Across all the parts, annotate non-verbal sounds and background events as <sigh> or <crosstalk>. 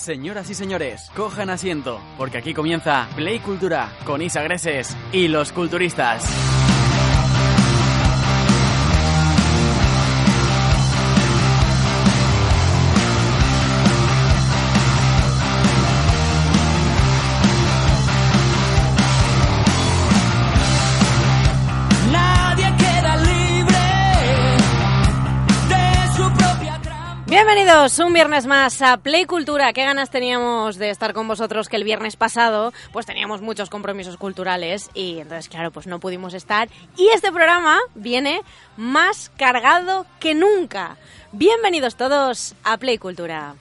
Señoras y señores, cojan asiento, porque aquí comienza Play Cultura con Isa Greses y los culturistas. Bienvenidos un viernes más a Play Cultura. Qué ganas teníamos de estar con vosotros que el viernes pasado pues teníamos muchos compromisos culturales y entonces claro pues no pudimos estar y este programa viene más cargado que nunca. Bienvenidos todos a Play Cultura.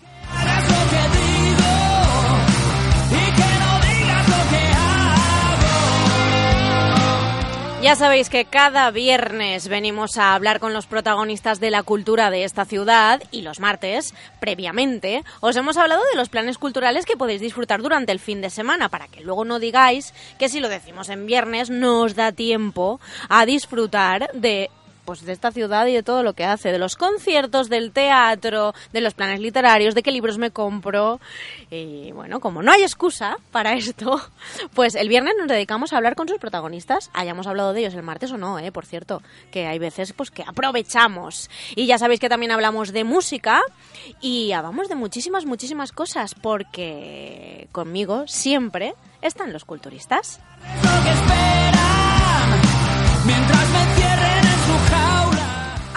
Ya sabéis que cada viernes venimos a hablar con los protagonistas de la cultura de esta ciudad y los martes, previamente, os hemos hablado de los planes culturales que podéis disfrutar durante el fin de semana para que luego no digáis que si lo decimos en viernes no os da tiempo a disfrutar de pues de esta ciudad y de todo lo que hace, de los conciertos, del teatro, de los planes literarios, de qué libros me compro. Y bueno, como no hay excusa para esto, <laughs> pues el viernes nos dedicamos a hablar con sus protagonistas. Hayamos hablado de ellos el martes o no, eh, por cierto, que hay veces pues que aprovechamos. Y ya sabéis que también hablamos de música y hablamos de muchísimas, muchísimas cosas, porque conmigo siempre están los culturistas. Mientras me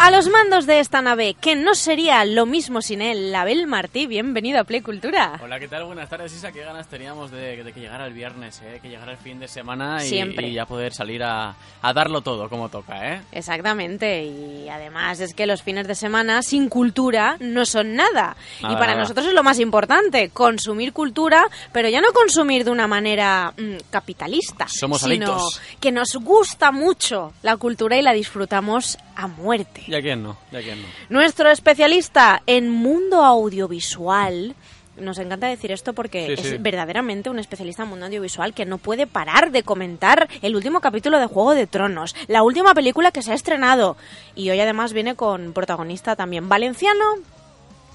A los mandos de esta nave, que no sería lo mismo sin él, Abel Martí, bienvenido a Play Cultura. Hola, ¿qué tal? Buenas tardes, Isa. Qué ganas teníamos de, de que llegara el viernes, ¿eh? que llegara el fin de semana y, ya poder salir a, a darlo todo como toca, ¿eh? Exactamente, y además es que los fines de semana sin cultura no son nada. y para nada. nosotros es lo más importante, consumir cultura, pero ya no consumir de una manera mm, capitalista, Somos sino adictos. que nos gusta mucho la cultura y la disfrutamos a muerte. ¿Y a quién no? ¿Y a quién no? Nuestro especialista en mundo audiovisual. Nos encanta decir esto porque Sí, es sí. verdaderamente un especialista en mundo audiovisual que no puede parar de comentar el último capítulo de Juego de Tronos, la última película que se ha estrenado. Y hoy además viene con protagonista también valenciano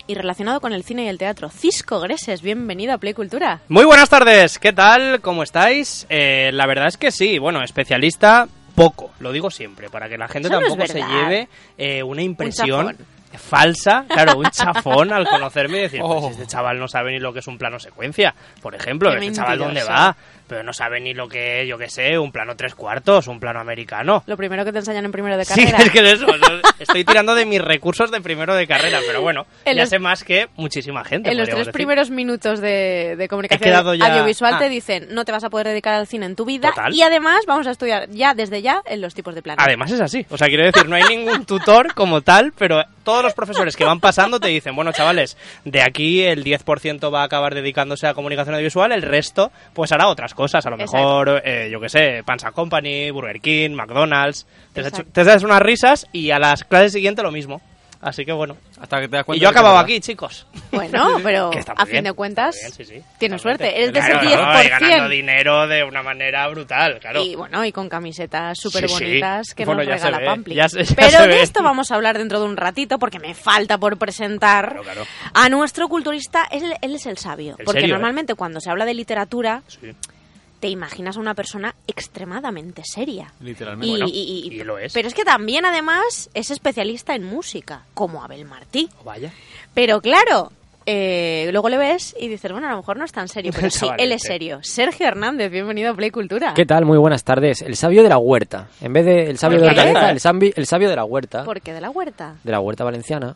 y relacionado con el cine y el teatro. Cisco Greses, bienvenido a Play Cultura. Muy buenas tardes, ¿qué tal? ¿Cómo estáis? Eh, la verdad es que sí, bueno, especialista poco, lo digo siempre, para que la gente Eso no es tampoco se lleve eh, una impresión falsa, claro, un chafón al <laughs> conocerme y decir, pues Oh. este chaval no sabe ni lo que es un plano secuencia, por ejemplo, Qué este chaval dónde va, pero no sabe ni lo que es, yo qué sé, un plano tres cuartos, un plano americano. Lo primero que te enseñan en primero de Sí, carrera. es que es eso, eso- estoy tirando de mis recursos de primero de carrera, pero bueno, En ya los- sé más que muchísima gente. En los tres decir. primeros minutos de, de comunicación ya- audiovisual Ah. te dicen no te vas a poder dedicar al cine en tu vida Total. y además vamos a estudiar ya desde ya en los tipos de planes. Además es así. O sea, quiero decir, no hay ningún tutor como tal, pero todos los profesores que van pasando te dicen, bueno, chavales, de aquí el 10% va a acabar dedicándose a comunicación audiovisual, el resto pues hará otras cosas. A lo Exacto. mejor, eh, yo qué sé, Panza Company, Burger King, McDonald's. Te, has Exacto. hecho- te das unas risas y a las clases siguientes lo mismo. Así que bueno. Hasta que te das cuenta Y yo verdad. aquí, chicos. Bueno, <laughs> pero a bien, fin de cuentas bien, sí, sí. tienes suerte. Eres de ese Claro, 10%. no, y ganando dinero de una manera brutal, claro. Y bueno, y con camisetas súper Sí, sí. bonitas que Bueno, nos ya se regala ve, Pampli. ya se- <laughs> ya Pero se de ve. esto vamos a hablar dentro de un ratito porque me falta por presentar Claro, claro. a nuestro culturista. Él, él es el sabio. ¿En porque serio, eh? normalmente cuando se habla de literatura Sí. Te imaginas a una persona extremadamente seria. Literalmente. Y- Bueno, y- y- y lo es. Pero es que también, además, es especialista en música, como Abel Martí. Vaya. Pero claro, eh, luego le ves y dices, bueno, a lo mejor no es tan serio, pero <laughs> sí, él es serio. Sergio Hernández, bienvenido a Play Cultura. ¿Qué tal? Muy buenas tardes. El sabio de la huerta. En vez de el sabio ¿Por de qué? Hortaleza, el, el sabio de la huerta. ¿Por qué de la huerta? De la huerta valenciana.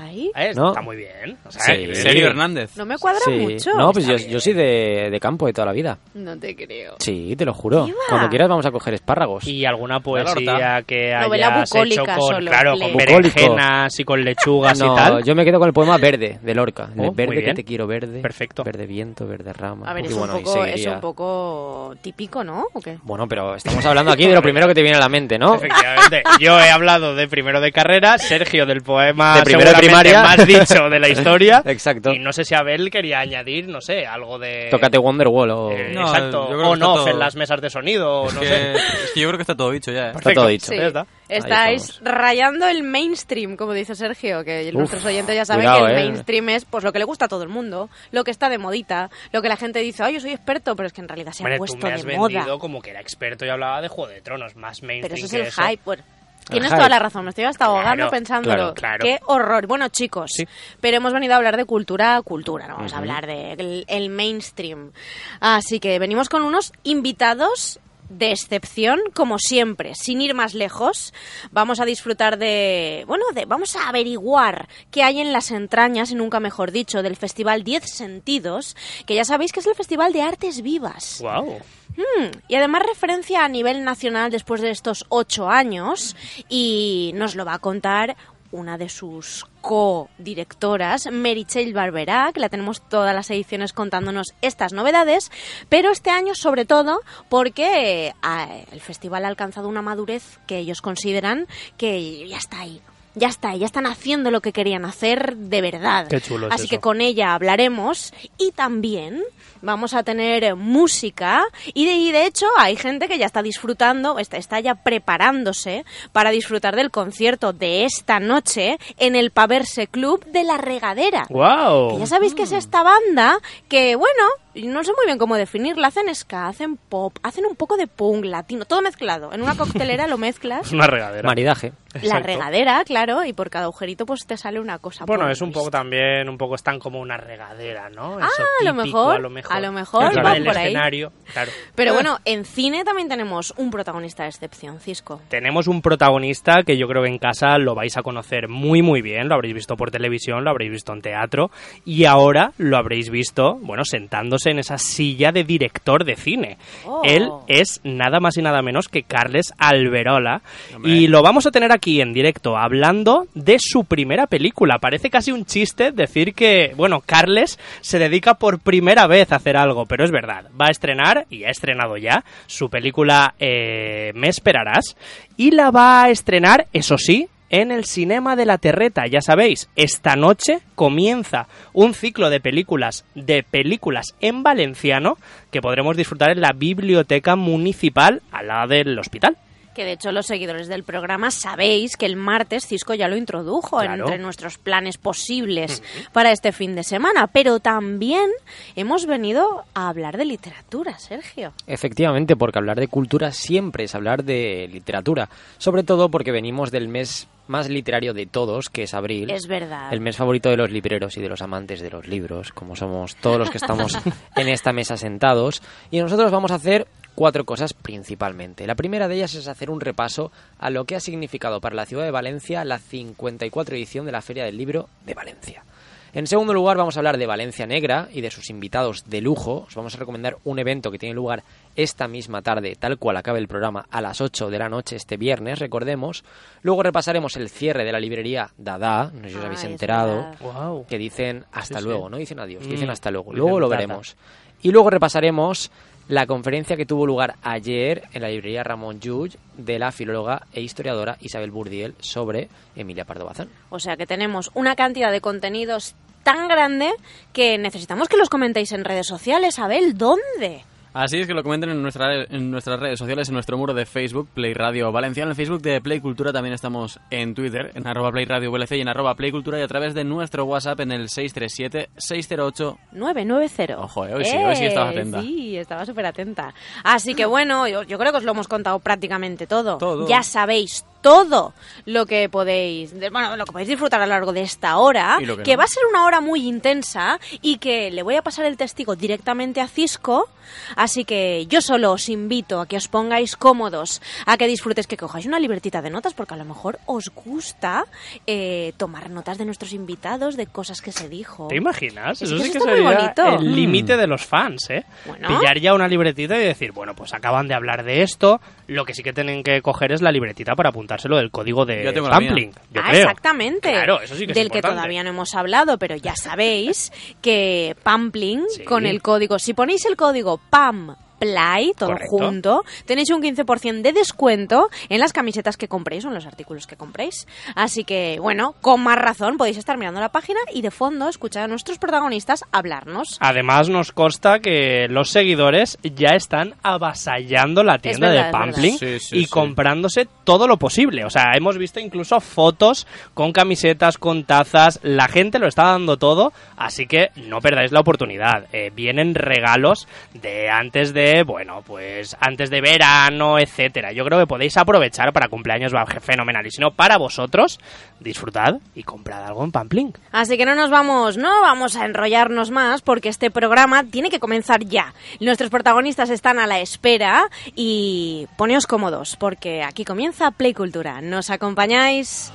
Ahí. Eh, ¿No? Está muy bien. O sea, Sí. Sergio Hernández. No me cuadra Sí. mucho. No, pues yo, yo soy de, de campo de toda la vida. No te creo. Sí, te lo juro. Cuando quieras vamos a coger espárragos. Y alguna poesía que Novela hayas hecho bucólica con, solo, claro, con berenjenas y con lechugas no, y tal. yo me quedo con el poema Verde, de Lorca. Oh, verde que te quiero verde. Perfecto. Verde viento, verde rama. A ver, Y es, bueno, un y poco, es seguiría. un poco típico, ¿no? ¿O qué? Bueno, pero estamos hablando aquí de lo primero que te viene a la mente, ¿no? <laughs> Efectivamente. Yo he hablado de primero de carrera, Sergio del poema De primero de primaria. más dicho de la <laughs> historia. Exacto. Y no sé si Abel quería añadir, no sé, algo de... Tócate Wonderwall o... Eh, No, exacto. yo creo O que está no, todo- en las mesas de sonido, o Es no que, sé. es que yo creo que está todo dicho ya, ¿eh? Está todo dicho. Sí. Ya está. Estáis rayando el mainstream, como dice Sergio, que Uf, nuestros oyentes ya saben cuidado, que el eh. mainstream es pues lo que le gusta a todo el mundo, lo que está de modita, lo que la gente dice, ay, yo soy experto, pero es que en realidad se Hombre, ha tú puesto me has de vendido moda. como que era experto y hablaba de Juego de Tronos, más mainstream Pero eso es el eso. hype. Bueno, tienes toda la razón, me estoy hasta ahogando Claro, pensándolo. claro, claro. Qué horror. Bueno, chicos, Sí. pero hemos venido a hablar de cultura, cultura, no vamos a hablar del el mainstream. Así que venimos con unos invitados de excepción, como siempre, sin ir más lejos, vamos a disfrutar de, bueno, de, vamos a averiguar qué hay en las entrañas, y nunca mejor dicho, del Festival 10 Sentidos, que ya sabéis que es el Festival de Artes Vivas. Wow. Mm, y además referencia a nivel nacional después de estos ocho años y nos lo va a contar una de sus co-directoras, Meritxell Barberá, que la tenemos todas las ediciones contándonos estas novedades, pero este año sobre todo porque eh, el festival ha alcanzado una madurez que ellos consideran que ya está ahí. Ya está, ya están haciendo lo que querían hacer de verdad. Qué chulo es Así eso. que con ella hablaremos y también vamos a tener música y de, y de hecho hay gente que ya está disfrutando, está, está ya preparándose para disfrutar del concierto de esta noche en el Paverse Club de La Regadera. Que Wow. ya sabéis que es esta banda que, bueno, no sé muy bien cómo definirla. Hacen ska, hacen pop, hacen un poco de punk latino, todo mezclado. En una coctelera lo mezclas. Es <laughs> una regadera. Maridaje. La Exacto. regadera, claro, y por cada agujerito pues te sale una cosa. Bueno, es un poco también, un poco están como una regadera, ¿no? Ah, Eso a lo típico, mejor, a lo mejor. a lo mejor van del por ahí. escenario, claro. Pero bueno, en cine también tenemos un protagonista de excepción, Cisco. Tenemos un protagonista que yo creo que en casa lo vais a conocer muy muy bien, lo habréis visto por televisión, lo habréis visto en teatro y ahora lo habréis visto, bueno, sentándose en esa silla de director de cine. Oh. Él es nada más y nada menos que Carles Alberola Hombre. y lo vamos a tener aquí en directo hablando de su primera película. Parece casi un chiste decir que, bueno, Carles se dedica por primera vez a hacer algo, pero es verdad. Va a estrenar, y ha estrenado ya, su película eh, Me Esperarás, y la va a estrenar, eso sí, en el Cinema de la Terreta. Ya sabéis, esta noche comienza un ciclo de películas, de películas en valenciano, que podremos disfrutar en la Biblioteca Municipal al lado del hospital. Que de hecho los seguidores del programa sabéis que el martes Cisco ya lo introdujo Claro. entre nuestros planes posibles para este fin de semana. Pero también hemos venido a hablar de literatura, Sergio. Efectivamente, porque hablar de cultura siempre es hablar de literatura. Sobre todo porque venimos del mes más literario de todos, que es abril. Es verdad. El mes favorito de los libreros y de los amantes de los libros, como somos todos los que estamos <laughs> en esta mesa sentados. Y nosotros vamos a hacer cuatro cosas principalmente. La primera de ellas es hacer un repaso a lo que ha significado para la ciudad de Valencia la 54 edición de la Feria del Libro de Valencia. En segundo lugar vamos a hablar de Valencia Negra y de sus invitados de lujo. Os vamos a recomendar un evento que tiene lugar esta misma tarde, tal cual acabe el programa, a las 8 de la noche este viernes, recordemos. Luego repasaremos el cierre de la librería Dada, no sé si os Ay, habéis enterado. Wow. que dicen hasta Sí, sí. luego, no dicen adiós, Mm, dicen hasta luego. Luego lo veremos. Y luego repasaremos la conferencia que tuvo lugar ayer en la librería Ramón Llull de la filóloga e historiadora Isabel Burdiel sobre Emilia Pardo Bazán. O sea que tenemos una cantidad de contenidos tan grande que necesitamos que los comentéis en redes sociales. Abel, ¿dónde? Así es que lo comenten en, nuestra, en nuestras redes sociales, en nuestro muro de Facebook, Play Radio Valencia. En el Facebook de Play Cultura también estamos en Twitter, en arroba Play Radio VLC y en arroba Play Cultura y a través de nuestro WhatsApp en el 637-608. 990. Ojo, eh, hoy sí, hoy sí estabas atenta. Sí, estaba súper atenta. Así que bueno, yo, yo creo que os lo hemos contado prácticamente todo. Todo. Ya sabéis todo lo que podéis, bueno, lo que podéis disfrutar a lo largo de esta hora, que no. va a ser una hora muy intensa y que le voy a pasar el testigo directamente a Cisco, así que yo solo os invito a que os pongáis cómodos, a que disfrutéis, que cojáis una libertita de notas, porque a lo mejor os gusta eh, tomar notas de nuestros invitados, de cosas que se dijo. ¿Te imaginas? Es Eso que sí eso que sería bonito. el límite de los fans, ¿eh? Bueno. Pillar ya una libretita y decir, bueno, pues acaban de hablar de esto, lo que sí que tienen que coger es la libretita para apuntárselo del código de Yo sampling. Ah, creo. exactamente. Claro, eso sí que es Del que todavía no hemos hablado, pero ya sabéis que Pampling, <laughs> Sí. con el código, si ponéis el código PAM Play, todo Correcto. junto, tenéis un 15% de descuento en las camisetas que compréis o en los artículos que compréis. Así que, bueno, con más razón podéis estar mirando la página y de fondo escuchar a nuestros protagonistas hablarnos. Además nos consta que los seguidores ya están avasallando la tienda verdad, de Pampling verdad. Sí, sí, y sí. comprándose todo lo posible. O sea, hemos visto incluso fotos con camisetas, con tazas. La gente lo está dando todo, así que no perdáis la oportunidad. Eh, vienen regalos de antes de, bueno, pues antes de verano, etcétera. Yo creo que podéis aprovechar para cumpleaños, va fenomenal. Y si no, para vosotros, disfrutad y comprad algo en Pampling. Así que no nos vamos, no vamos a enrollarnos más porque este programa tiene que comenzar ya. Nuestros protagonistas están a la espera y poneos cómodos porque aquí comienza Play Cultura. ¿Nos acompañáis?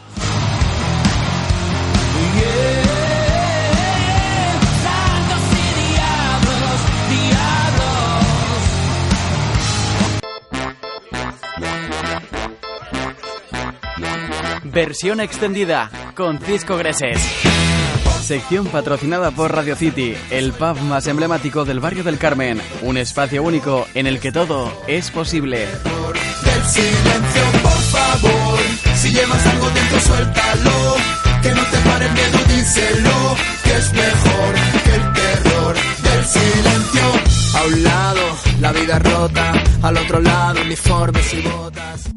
Santos Versión extendida con Cisco Greses. Sección patrocinada por Radio City, el pub más emblemático del barrio del Carmen. Un espacio único en el que todo es posible. Del silencio, por favor. Si llevas algo dentro, suéltalo. Que no te pare el miedo, díselo. Que es mejor que el terror del silencio. A un lado, la vida rota. Al otro lado, uniformes y botas.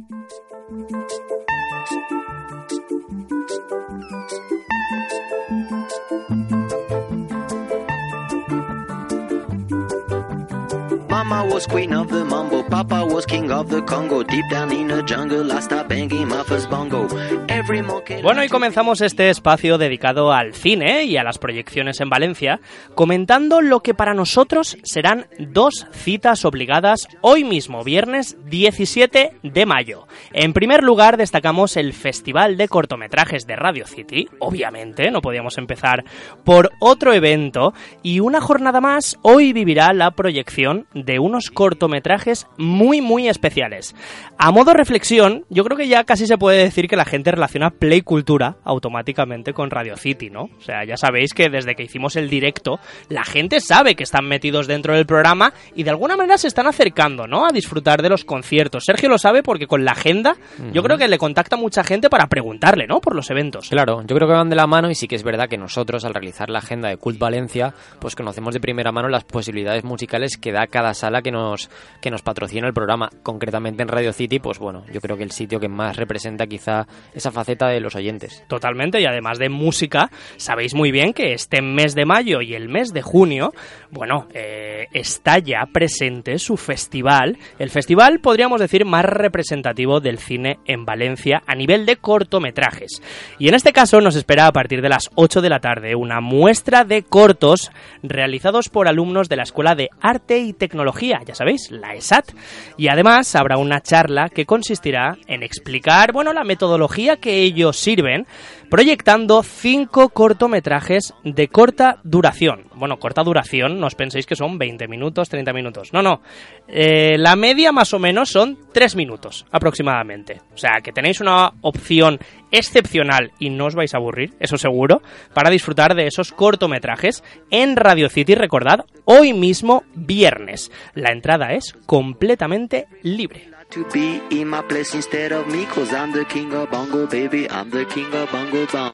Mama was queen of the mambo, Papa was king of the Congo. Deep down in the jungle, I started banging my first bongo. Every monkey. Bueno, y comenzamos este espacio dedicado al cine y a las proyecciones en Valencia, comentando lo que para nosotros serán dos citas obligadas hoy mismo, viernes 17 de mayo. En primer lugar, destacamos el Festival de Cortometrajes de Radio City, obviamente, no podíamos empezar por otro evento, y una jornada más hoy vivirá la proyección de unos cortometrajes muy muy especiales. A modo reflexión, yo creo que ya casi se puede decir que la gente relaciona Play Cultura automáticamente con Radio City, ¿no? O sea, ya sabéis que desde que hicimos el directo, la gente sabe que están metidos dentro del programa y de alguna manera se están acercando, ¿no? A disfrutar de los conciertos. Sergio lo sabe porque con la agenda yo creo que le contacta mucha gente para preguntarle, ¿no? Por los eventos. Claro, yo creo que van de la mano y sí que es verdad que nosotros al realizar la agenda de Cult Valencia, pues conocemos de primera mano las posibilidades musicales que da cada sala que nos que nos patrocina el programa. Concretamente en Radio City, pues bueno, yo creo que el sitio que más representa quizá esa faceta de los oyentes. Totalmente, y además de música, sabéis muy bien que este mes de mayo y el mes de junio, bueno, eh, está ya presente su festival, el festival podríamos decir más representativo del cine en Valencia a nivel de cortometrajes. Y en este caso nos espera a partir de las 8 de la tarde una muestra de cortos realizados por alumnos de la Escuela de Arte y Tecnología, ya sabéis, la ESAT. Y además habrá una charla que consistirá en explicar, bueno, la metodología que ellos sirven, proyectando cinco cortometrajes de corta duración. Bueno, corta duración, no os penséis que son 20 minutos, 30 minutos. No, no. Eh, la media más o menos son 3 minutos aproximadamente. O sea, que tenéis una opción excepcional y no os vais a aburrir, eso seguro, para disfrutar de esos cortometrajes en Radio City, recordad, hoy mismo viernes. La entrada es completamente libre. To be in my place instead of me, cause I'm the king of bongo, baby. I'm the king of bongo bong.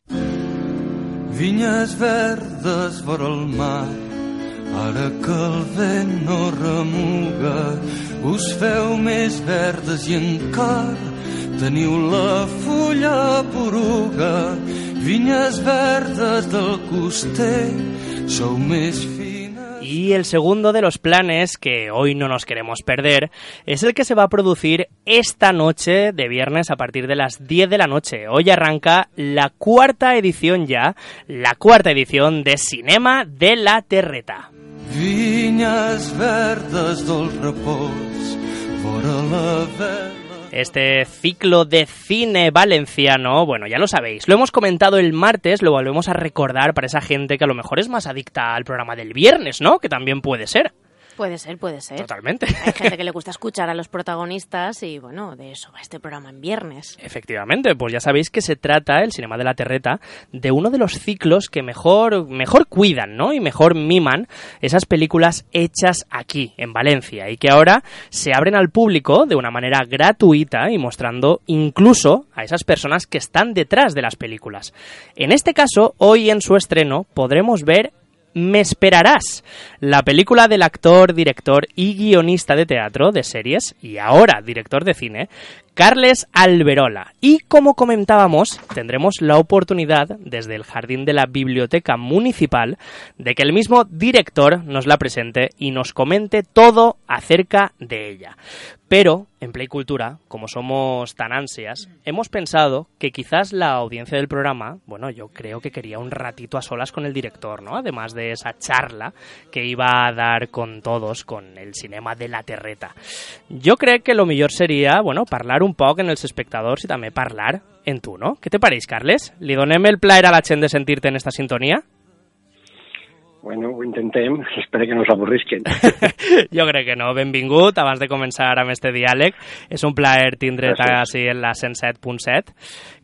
Vinyes verdes vora el mar, ara que el vent no remuga, us feu més verdes i encara teniu la fulla poruga. Vinyes verdes del coster, sou més fines... Y el segundo de los planes que hoy no nos queremos perder es el que se va a producir esta noche de viernes a partir de las 10 de la noche. Hoy arranca la cuarta edición ya, la cuarta edición de Cinema de la Terreta. Vinyes verdes del vora la. Este ciclo de cine valenciano, bueno, ya lo sabéis, lo hemos comentado el martes, lo volvemos a recordar para esa gente que a lo mejor es más adicta al programa del viernes, ¿no? Que también puede ser. Puede ser, puede ser. Totalmente. Hay gente que le <laughs> gusta escuchar a los protagonistas y bueno, de eso va este programa en viernes. Efectivamente, pues ya sabéis que se trata, el Cinema de la Terreta, de uno de los ciclos que mejor, mejor cuidan, ¿no? Y mejor miman esas películas hechas aquí, en Valencia, y que ahora se abren al público de una manera gratuita y mostrando incluso a esas personas que están detrás de las películas. En este caso, hoy en su estreno podremos ver me esperarás, la película del actor, director y guionista de teatro, de series y ahora director de cine, Carles Alberola. Y como comentábamos, tendremos la oportunidad, desde el jardín de la Biblioteca Municipal, de que el mismo director nos la presente y nos comente todo acerca de ella. Pero, en Play Cultura, como somos tan ansias, hemos pensado que quizás la audiencia del programa, bueno, yo creo que quería un ratito a solas con el director, ¿no? Además de esa charla que iba a dar con todos, con el cinema de la terreta. Jo crec que lo millor seria, bueno, parlar un poc en els espectadors i també parlar en tu, no? Què te pareix, Carles? Li donem el plaer a la gent de sentir-te en esta sintonia? Bueno, ho intentem, <laughs> espero que no s'avorrisquen. <laughs> jo crec que no. Benvingut, abans de començar amb este diàleg. És un plaer tindre't així en la 107.7.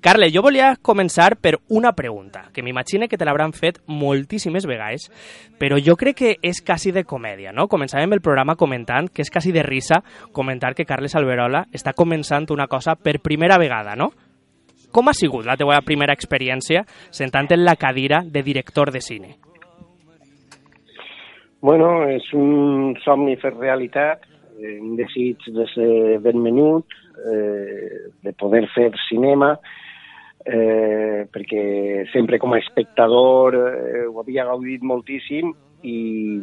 Carle, jo volia començar per una pregunta, que m'imagine que te l'hauran fet moltíssimes vegades, però jo crec que és quasi de comèdia, no? Començàvem el programa comentant que és quasi de risa comentar que Carles Alberola està començant una cosa per primera vegada, no? Com ha sigut la teva primera experiència sentant en la cadira de director de cine? Bueno, és un somni fet realitat, eh, un desig de ser ben menut, eh, de poder fer cinema, eh, perquè sempre com a espectador eh, ho havia gaudit moltíssim i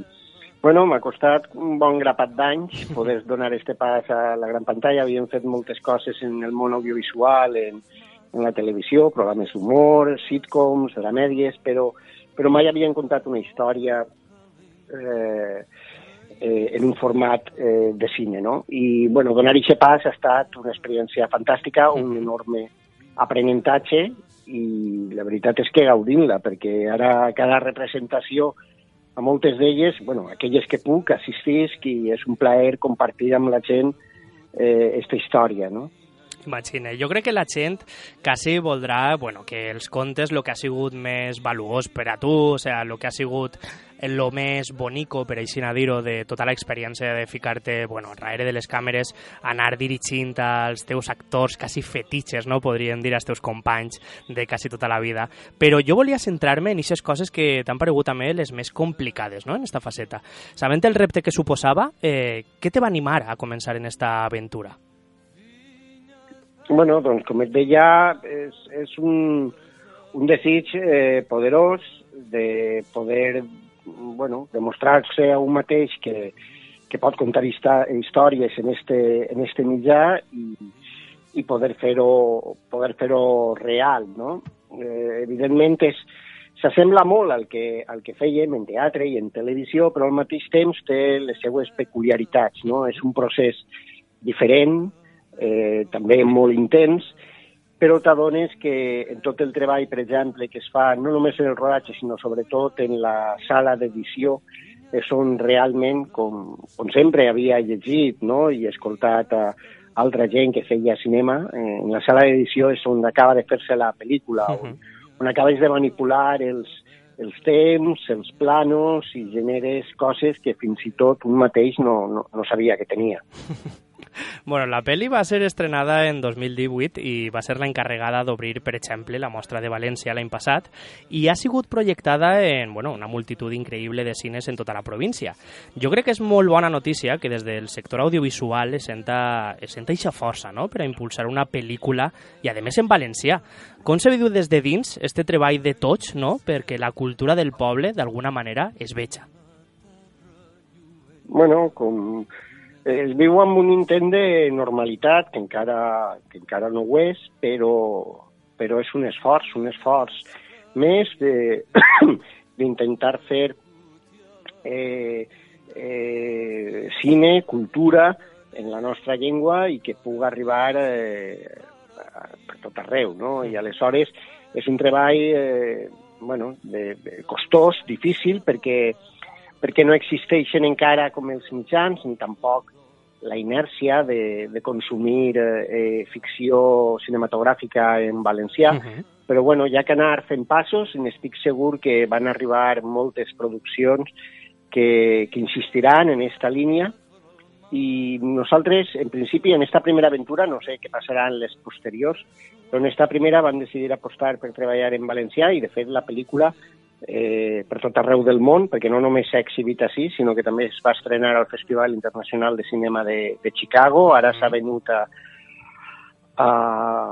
bueno, m'ha costat un bon grapat d'anys poder donar este pas a la gran pantalla. Havíem fet moltes coses en el món audiovisual, en, en la televisió, programes d'humor, sitcoms, dramèdies, però, però mai havien contat una història eh, eh, en un format eh, de cine, no? I, bueno, donar aquest pas ha estat una experiència fantàstica, un enorme aprenentatge i la veritat és que gaudim-la, perquè ara cada representació a moltes d'elles, bueno, aquelles que puc, assistisc i és un plaer compartir amb la gent eh, esta història, no? Imagina, jo crec que la gent quasi voldrà bueno, que els contes el que ha sigut més valuós per a tu, o sea, el que ha sigut el més bonico, per així dir-ho, de tota l'experiència de ficar-te bueno, darrere de les càmeres, anar dirigint als teus actors quasi fetitxes, no? podríem dir, als teus companys de quasi tota la vida. Però jo volia centrar-me en aquestes coses que t'han paregut a mi les més complicades no? en esta faceta. Sabent el repte que suposava, eh, què te va animar a començar en esta aventura? Bueno, doncs com et deia, és, és un, un desig eh, poderós de poder bueno, demostrar-se a un mateix que, que pot contar històries en este, en este mitjà i, i poder fer-ho poder fer real, no? Eh, evidentment és, s'assembla molt al que, al que fèiem en teatre i en televisió, però al mateix temps té les seues peculiaritats, no? És un procés diferent, eh, també molt intens, però t'adones que en tot el treball, per exemple, que es fa no només en el rodatge, sinó sobretot en la sala d'edició, eh, són realment, com, com sempre havia llegit no? i escoltat a altra gent que feia cinema, eh, en la sala d'edició és on acaba de fer-se la pel·lícula, uh -huh. on, on acabes de manipular els, els temps, els planos i generes coses que fins i tot un mateix no, no, no sabia que tenia. <laughs> Bueno, la pel·li va ser estrenada en 2018 i va ser la encarregada d'obrir, per exemple, la mostra de València l'any passat i ha sigut projectada en bueno, una multitud increïble de cines en tota la província. Jo crec que és molt bona notícia que des del sector audiovisual es senta, es senta eixa força no? per a impulsar una pel·lícula i, a més, en valencià. Com s'ha vigut des de dins este treball de tots no? perquè la cultura del poble, d'alguna manera, es veja? bueno, com, es viu amb un intent de normalitat, que encara, que encara no ho és, però, però és un esforç, un esforç més <coughs> d'intentar fer eh, eh, cine, cultura en la nostra llengua i que pugui arribar eh, per tot arreu, no? I aleshores és un treball eh, bueno, de, de costós, difícil, perquè, perquè no existeixen encara com els mitjans, ni tampoc la inèrcia de, de consumir eh, eh, ficció cinematogràfica en valencià, però bueno, ha que anar fent passos i n'estic segur que van arribar moltes produccions que, que insistiran en esta línia. I nosaltres, en principi, en esta primera aventura, no sé què passarà en les posteriors, però en esta primera van decidir apostar per treballar en valencià i, de fet, la pel·lícula eh, per tot arreu del món, perquè no només s'ha exhibit així, sinó que també es va estrenar al Festival Internacional de Cinema de, de Chicago, ara s'ha venut a, a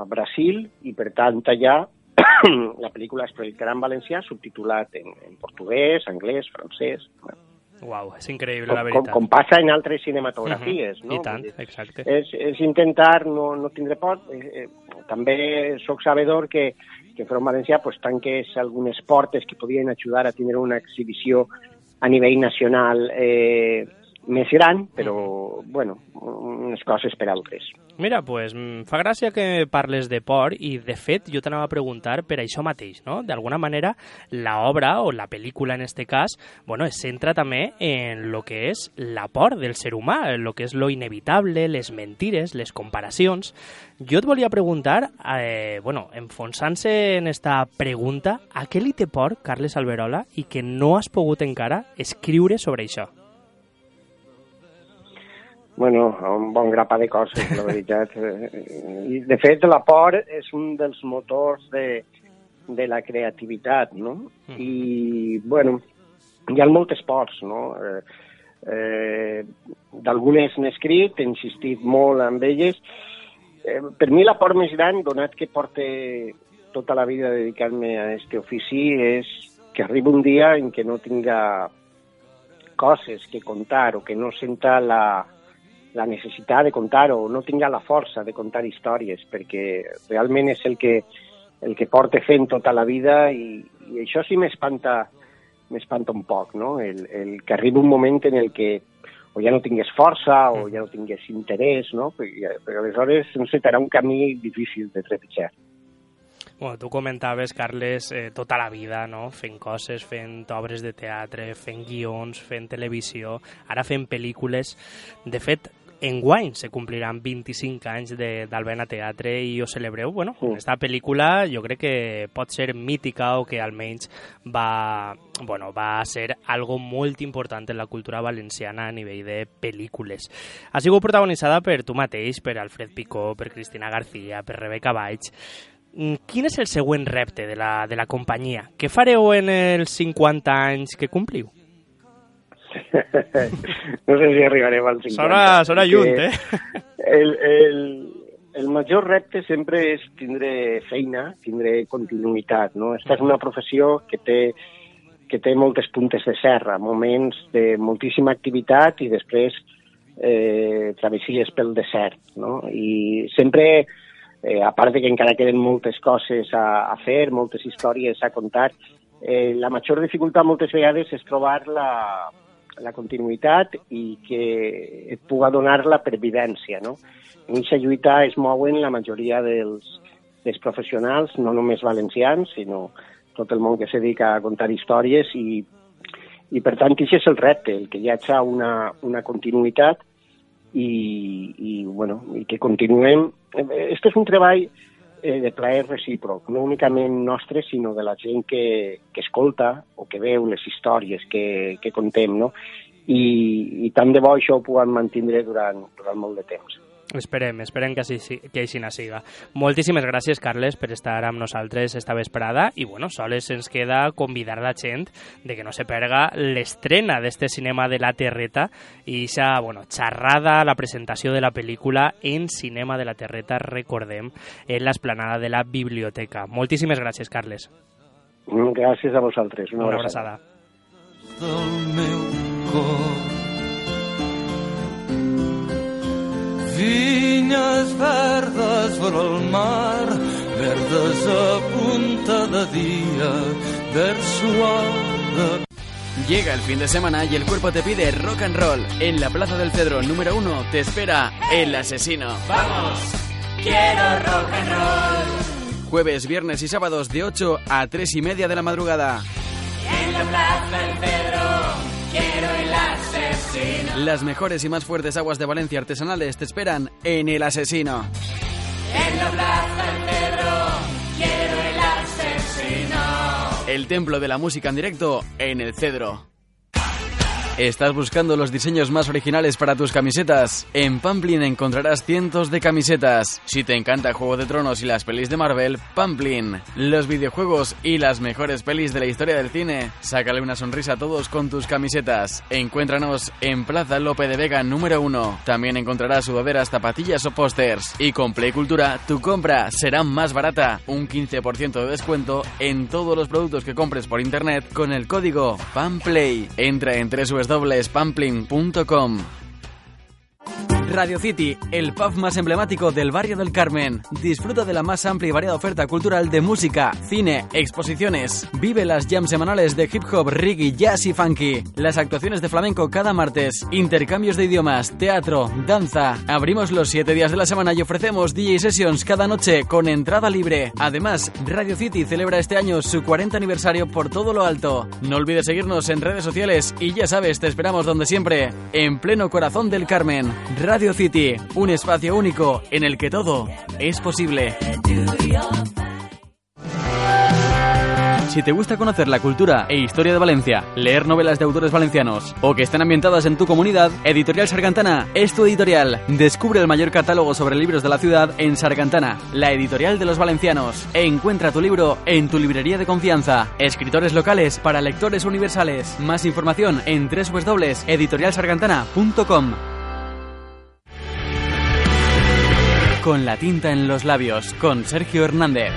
Brasil i, per tant, allà <clears throat> la pel·lícula es projectarà en valencià, subtitulat en, en portuguès, anglès, francès... Bueno, Uau, és increïble, com, la com, veritat. com passa en altres cinematografies, Mhm, no? I tant, dir, exacte. És, és intentar no, no tindre por. Eh, eh, també sóc sabedor que, que Front Valencià pues, tanques algunes portes que podien ajudar a tindre una exhibició a nivell nacional eh, més gran, però, bueno, unes coses per altres. Mira, pues, em fa gràcia que parles de por i, de fet, jo t'anava a preguntar per això mateix, no? D'alguna manera, la obra, o la pel·lícula en este cas, bueno, es centra també en lo que és la por del ser humà, en lo que és lo inevitable, les mentires, les comparacions. Jo et volia preguntar, eh, bueno, enfonsant-se en esta pregunta, a què li té por Carles Alberola i que no has pogut encara escriure sobre això? Bueno, un bon grapa de coses, la veritat. Eh, I, de fet, la por és un dels motors de, de la creativitat, no? I, bueno, hi ha moltes pors, no? Eh, eh, D'algunes n'he escrit, he insistit molt amb elles. Eh, per mi la por més gran, donat que porte tota la vida dedicant-me a aquest ofici, és que arribi un dia en què no tinga coses que contar o que no senta la, la necessitat de contar o no tinga la força de contar històries, perquè realment és el que, el que porta fent tota la vida i, i això sí m'espanta m'espanta un poc, no? El, el que arribi un moment en el que o ja no tingués força o ja no tingués interès, no? Perquè, perquè aleshores no sé, serà un camí difícil de trepitjar. Bueno, tu comentaves, Carles, eh, tota la vida, no? fent coses, fent obres de teatre, fent guions, fent televisió, ara fent pel·lícules. De fet, enguany se compliran 25 anys de- d'Albena Teatre i ho celebreu, bueno, Mm. esta pel·lícula jo crec que pot ser mítica o que almenys va, bueno, va ser algo molt important en la cultura valenciana a nivell de pel·lícules. Ha sigut protagonitzada per tu mateix, per Alfred Picó, per Cristina García, per Rebeca Baig. Mm, Quin és el següent repte de la, de la companyia? Què fareu en els 50 anys que compliu? <laughs> no sé si arribarem als 50. Sona, sona lluny, eh? <laughs> El, el, el major repte sempre és tindre feina, tindre continuïtat, no? Esta és una professió que té que té moltes puntes de serra, moments de moltíssima activitat i després eh, travessies pel desert, no? I sempre, eh, a part de que encara queden moltes coses a, a fer, moltes històries a contar, eh, la major dificultat moltes vegades és trobar la, la continuïtat i que et puga donar la pervivència, no? En aquesta lluita es mouen la majoria dels, dels professionals, no només valencians, sinó tot el món que se dedica a contar històries i, i per tant, aquest és el repte, el que hi hagi una, una continuïtat i, i, bueno, i que continuem. Este és un treball eh, de plaer recíproc, no únicament nostre, sinó de la gent que, que escolta o que veu les històries que, que contem, no? I, i tant de bo això ho puguem mantindre durant, durant molt de temps. Esperem, esperem que així, si- que així na siga. Moltíssimes gràcies, Carles, per estar amb nosaltres esta vesprada i, bueno, sols ens queda convidar la gent de que no se perga l'estrena d'este cinema de la Terreta i aquesta, bueno, xerrada, la presentació de la pel·lícula en Cinema de la Terreta, recordem, en l'esplanada de la biblioteca. Moltíssimes gràcies, Carles. Gràcies a vosaltres. Una, Una abraçada. abraçada. del meu cor sobre el mar, verdes a punta de dia, verd suave Llega el fin de semana y el cuerpo te pide rock and roll. En la Plaza del Cedro número uno te espera El Asesino. ¡Vamos! ¡Quiero rock and roll! Jueves, viernes y sábados de 8 a 3 y media de la madrugada. En la Plaza del Cedro. Las mejores y más fuertes aguas de Valencia artesanales te esperan en El Asesino. En la Plaza del Cedro quiero el asesino. El templo de la música en directo en el Cedro. ¿Estás buscando los diseños más originales para tus camisetas? En Pamplin encontrarás cientos de camisetas. Si te encanta Juego de Tronos y las pelis de Marvel, Pamplin. Los videojuegos y las mejores pelis de la historia del cine. Sácale una sonrisa a todos con tus camisetas. Encuéntranos en Plaza Lope de Vega número 1. También encontrarás sudaderas, zapatillas o pósters. Y con Play Cultura, tu compra será más barata. Un 15% de descuento en todos los productos que compres por internet con el código PAMPLAY. Entra en www.pamplin.com. Radio City, el pub más emblemático del barrio del Carmen. Disfruta de la más amplia y variada oferta cultural de música, cine, exposiciones. Vive las jams semanales de hip hop, reggae, jazz y funky. Las actuaciones de flamenco cada martes. Intercambios de idiomas, teatro, danza. Abrimos los 7 días de la semana y ofrecemos DJ sessions cada noche con entrada libre. Además, Radio City celebra este año su 40 aniversario por todo lo alto. No olvides seguirnos en redes sociales y ya sabes, te esperamos donde siempre, en pleno corazón del Carmen. City, un espacio único en el que todo es posible. Si te gusta conocer la cultura e historia de Valencia, leer novelas de autores valencianos o que estén ambientadas en tu comunidad, Editorial Sargantana es tu editorial. Descubre el mayor catálogo sobre libros de la ciudad en Sargantana, la editorial de los valencianos. Encuentra tu libro en tu librería de confianza. Escritores locales para lectores universales. Más información en www.editorialsargantana.com. Con la tinta en los labios, con Sergio Hernández.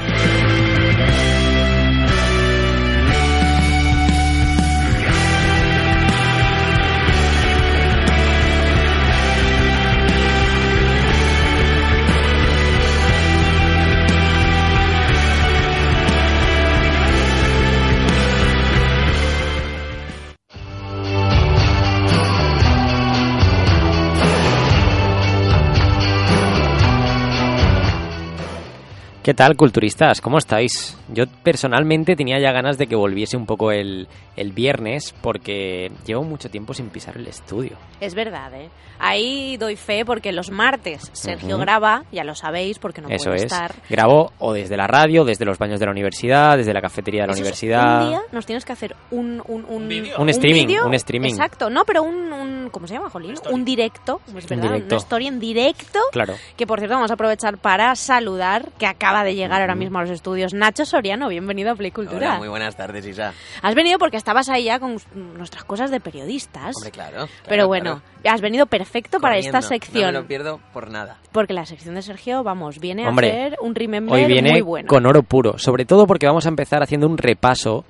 ¿Qué tal, culturistas? ¿Cómo estáis? Yo personalmente tenía ya ganas de que volviese un poco el, el viernes porque llevo mucho tiempo sin pisar el estudio. Es verdad, ¿eh? Ahí doy fe porque los martes Sergio graba, ya lo sabéis porque no Eso puede es. estar. Grabo o desde la radio, desde los baños de la universidad, desde la cafetería de la Eso es, universidad. Un día nos tienes que hacer un... Un, un, Un streaming, un streaming. Exacto, no, pero un... un ¿Cómo se llama, Jolín? Un directo, es verdad, directo. una story en directo. Claro. Que por cierto vamos a aprovechar para saludar, que acaba de llegar ahora mismo a los estudios, Nacho Soriano, bienvenido a Play Cultura. Hola, muy buenas tardes, Isa. Has venido porque estabas ahí ya con nuestras cosas de periodistas. Hombre, claro. pero claro, bueno, claro. has venido perfecto para esta Corriendo, sección. No me lo pierdo por nada. Porque la sección de Sergio, vamos, viene Hombre, a hacer un remember Hoy viene muy bueno. con oro puro, sobre todo porque vamos a empezar haciendo un repaso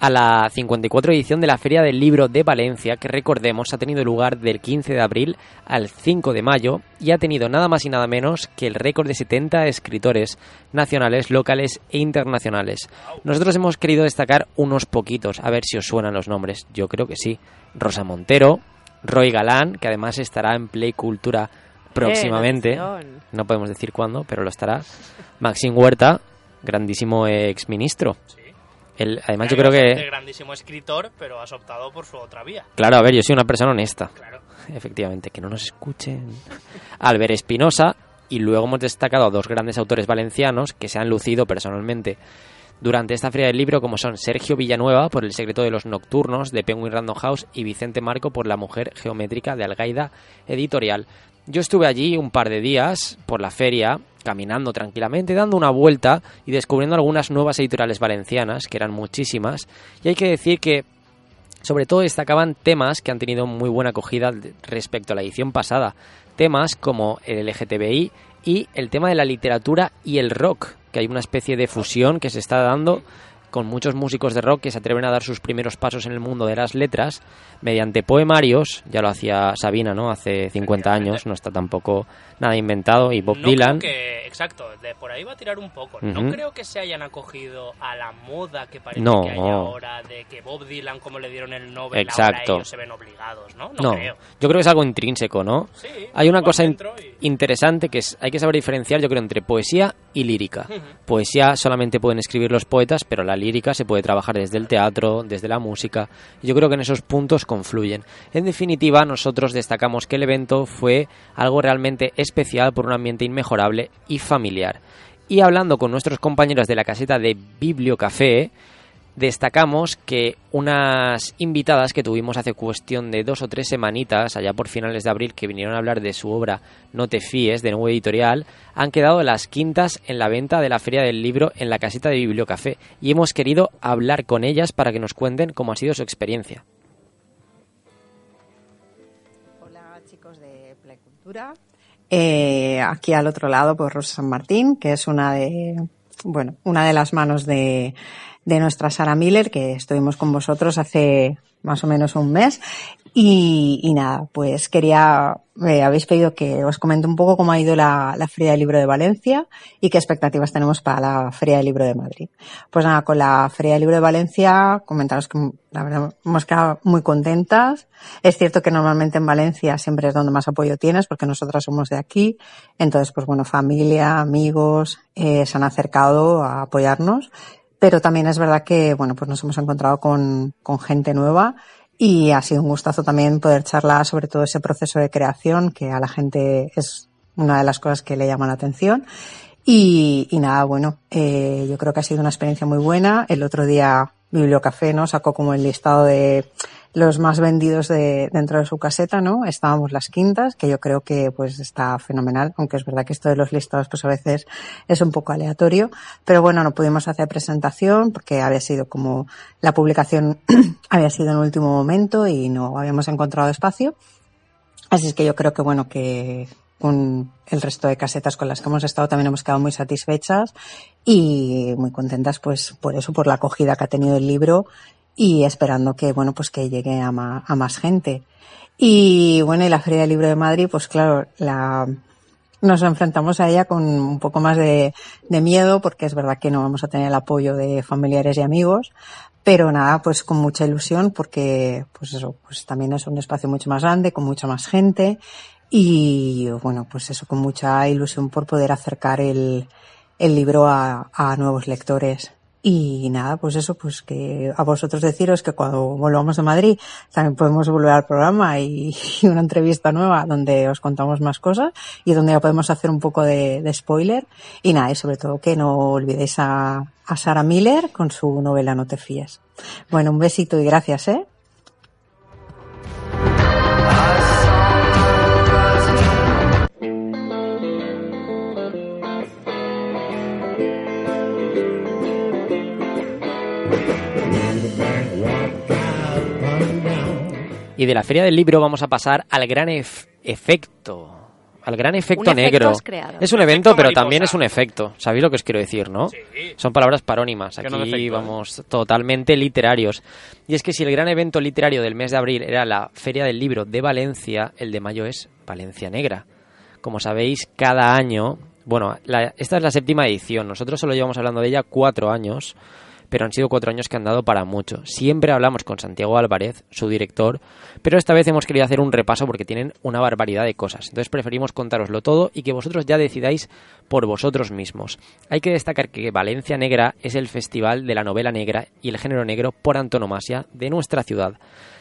a la 54 edición de la Feria del Libro de Valencia, que recordemos ha tenido lugar del 15 de abril al 5 de mayo y ha tenido nada más y nada menos que el récord de 70 escritores nacionales, locales e internacionales. Nosotros hemos querido destacar unos poquitos, a ver si os suenan los nombres. Yo creo que sí. Rosa Montero, Roy Galán, que además estará en Play Cultura próximamente. No podemos decir cuándo, pero lo estará. Maxim Huerta, grandísimo ex ministro. Además, yo creo que. grandísimo escritor, pero has optado por su otra vía. Claro, a ver, yo soy una persona honesta. Claro. <laughs> Efectivamente, que no nos escuchen. Albert Espinosa, y luego hemos destacado a dos grandes autores valencianos que se han lucido personalmente durante esta feria del libro, como son Sergio Villanueva por El secreto de los nocturnos de Penguin Random House y Vicente Marco por La mujer geométrica de Algaida Editorial. Yo estuve allí un par de días por la feria, caminando tranquilamente, dando una vuelta y descubriendo algunas nuevas editoriales valencianas, que eran muchísimas, y hay que decir que sobre todo destacaban temas que han tenido muy buena acogida respecto a la edición pasada. Temas como el LGTBI y el tema de la literatura y el rock, que hay una especie de fusión que se está dando con muchos músicos de rock que se atreven a dar sus primeros pasos en el mundo de las letras mediante poemarios, ya lo hacía Sabina, ¿no? Hace 50 años, no está tampoco nada inventado, y Bob no Dylan. Creo que, exacto, de por ahí va a tirar un poco. No creo que se hayan acogido a la moda que parece No. que hay ahora de que Bob Dylan, como le dieron el Nobel, Exacto. ahora ellos se ven obligados, ¿no? No, creo. yo creo que es algo intrínseco, ¿no? Sí, Hay una cosa in- dentro y- interesante que es, hay que saber diferenciar, yo creo, entre poesía y lírica. Poesía solamente pueden escribir los poetas, pero la lírica se puede trabajar desde el teatro, desde la música. Yo creo que en esos puntos confluyen. En definitiva, nosotros destacamos que el evento fue algo realmente especial por un ambiente inmejorable y familiar. Y hablando con nuestros compañeros de la caseta de Bibliocafé, destacamos que unas invitadas que tuvimos hace cuestión de dos o tres semanitas, allá por finales de abril, que vinieron a hablar de su obra No te fíes, de nuevo editorial, han quedado las quintas en la venta de la Feria del Libro en la caseta de Bibliocafé y hemos querido hablar con ellas para que nos cuenten cómo ha sido su experiencia. Hola chicos de Play Cultura. Eh, aquí al otro lado, pues Rosa San Martín, que es una de, bueno, una de las manos de, de nuestra Sara Miller, que estuvimos con vosotros hace más o menos un mes. Y, y nada, pues quería, me habéis pedido que os comente un poco cómo ha ido la, la Feria del Libro de Valencia y qué expectativas tenemos para la Feria del Libro de Madrid. Pues nada, con la Feria del Libro de Valencia, comentaros que la verdad hemos quedado muy contentas. Es cierto que normalmente en Valencia siempre es donde más apoyo tienes porque nosotras somos de aquí. Entonces, pues bueno, familia, amigos, eh, se han acercado a apoyarnos. Pero también es verdad que, bueno, pues nos hemos encontrado con, con gente nueva y ha sido un gustazo también poder charlar sobre todo ese proceso de creación que a la gente es una de las cosas que le llama la atención. Y, y nada, bueno, eh, yo creo que ha sido una experiencia muy buena. El otro día Bibliocafé ¿no? sacó como el listado de los más vendidos de, dentro de su caseta, ¿no? Estábamos las quintas, que yo creo que pues está fenomenal, aunque es verdad que esto de los listados pues a veces es un poco aleatorio, pero bueno, no pudimos hacer presentación porque había sido como la publicación <clears throat> había sido en último momento y no habíamos encontrado espacio. Así es que yo creo que bueno, que con el resto de casetas con las que hemos estado también hemos quedado muy satisfechas y muy contentas pues por eso, por la acogida que ha tenido el libro y esperando que bueno pues que llegue a, a más gente. Y bueno, y la Feria del Libro de Madrid, pues claro, la, nos enfrentamos a ella con un poco más de, de miedo porque es verdad que no vamos a tener el apoyo de familiares y amigos, pero nada, pues con mucha ilusión porque pues eso, pues también es un espacio mucho más grande, con mucha más gente y bueno, pues eso, con mucha ilusión por poder acercar el, el libro a, a nuevos lectores. Y nada, pues eso, pues que a vosotros deciros que cuando volvamos de Madrid también podemos volver al programa <laughs> y, una entrevista nueva donde os contamos más cosas y donde ya podemos hacer un poco de, de spoiler. Y nada, y sobre todo que no olvidéis a, a Sara Miller con su novela No te fíes. Bueno, un besito y gracias, ¿eh? Y de la Feria del Libro vamos a pasar al gran ef- efecto. Al gran efecto Un negro. Es un evento, Efecto pero mariposa. también es un efecto. ¿Sabéis lo que os quiero decir, no? Son palabras parónimas. No Aquí ¿eh? vamos totalmente literarios. Y es que si el gran evento literario del mes de abril era la Feria del Libro de Valencia, el de mayo es Valencia Negra. Como sabéis, cada año, bueno, la- esta es la séptima edición. Nosotros solo llevamos hablando de ella cuatro años, pero han sido cuatro años que han dado para mucho. Siempre hablamos con Santiago Álvarez, su director, pero esta vez hemos querido hacer un repaso porque tienen una barbaridad de cosas. Entonces preferimos contároslo todo y que vosotros ya decidáis por vosotros mismos. Hay que destacar que Valencia Negra es el festival de la novela negra y el género negro por antonomasia de nuestra ciudad.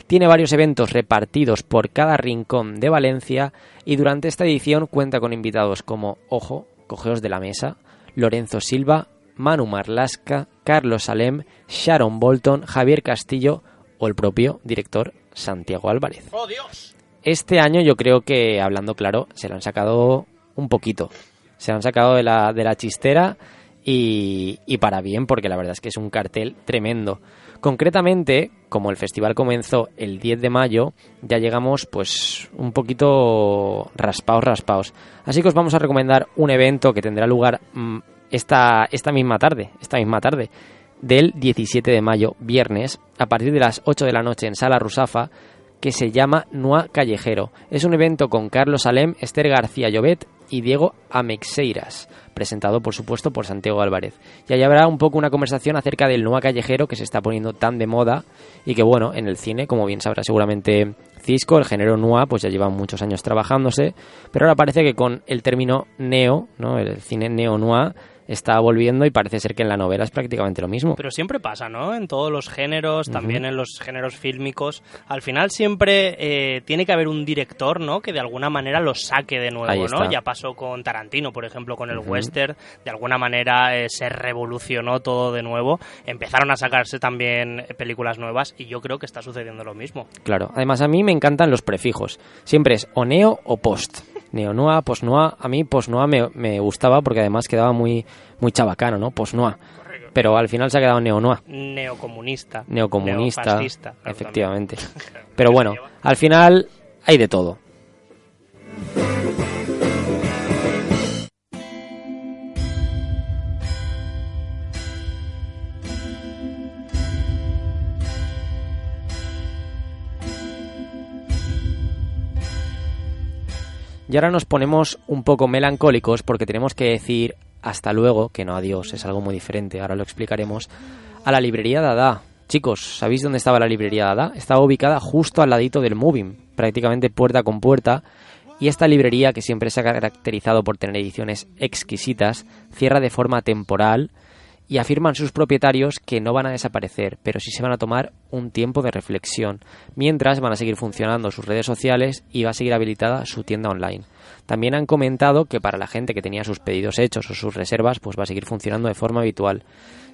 Tiene varios eventos repartidos por cada rincón de Valencia y durante esta edición cuenta con invitados como, ojo, cogeos de la mesa, Lorenzo Silva, Manu Marlasca, Carlos Salem, Sharon Bolton, Javier Castillo o el propio director Santiago Álvarez. ¡Oh, Dios! Este año yo creo que, hablando claro, se lo han sacado un poquito. Se lo han sacado de la, de la chistera y, y para bien, porque la verdad es que es un cartel tremendo. Concretamente, como el festival comenzó el 10 de mayo, ya llegamos pues un poquito raspaos, raspaos. Así que os vamos a recomendar un evento que tendrá lugar mm, esta, esta misma tarde, esta misma tarde. del 17 de mayo, viernes, a partir de las 8 de la noche en Sala Rusafa, que se llama Noa Callejero. Es un evento con Carlos Alem, Esther García Llobet y Diego Amexeiras, presentado por supuesto por Santiago Álvarez. Y ahí habrá un poco una conversación acerca del Noa Callejero que se está poniendo tan de moda y que bueno, en el cine, como bien sabrá seguramente Cisco, el género Noa, pues ya lleva muchos años trabajándose, pero ahora parece que con el término neo, ¿no? el cine neo-noa, está volviendo y parece ser que en la novela es prácticamente lo mismo. Pero siempre pasa, ¿no? En todos los géneros, también en los géneros fílmicos. Al final siempre eh, tiene que haber un director, ¿no? Que de alguna manera lo saque de nuevo. ¿no? Ya pasó con Tarantino, por ejemplo, con el western. De alguna manera eh, se revolucionó todo de nuevo. Empezaron a sacarse también eh, películas nuevas y yo creo que está sucediendo lo mismo. Claro, además a mí me encantan los prefijos. Siempre es o neo o post. Neo-noa, post-noa. A mí post-noa me, me gustaba porque además quedaba muy, muy chabacano, ¿no? Post-noa. Pero al final se ha quedado neo-noa. Neocomunista. Neocomunista, neofascista, claro, efectivamente. <laughs> Pero bueno, al final hay de todo. Y ahora nos ponemos un poco melancólicos porque tenemos que decir hasta luego, que no adiós, es algo muy diferente, ahora lo explicaremos, a la librería Dada. Chicos, ¿sabéis dónde estaba la librería Dada? Estaba ubicada justo al ladito del Moving, prácticamente puerta con puerta, y esta librería, que siempre se ha caracterizado por tener ediciones exquisitas, cierra de forma temporal y afirman sus propietarios que no van a desaparecer, pero sí se van a tomar un tiempo de reflexión, mientras van a seguir funcionando sus redes sociales y va a seguir habilitada su tienda online. También han comentado que para la gente que tenía sus pedidos hechos o sus reservas, pues va a seguir funcionando de forma habitual.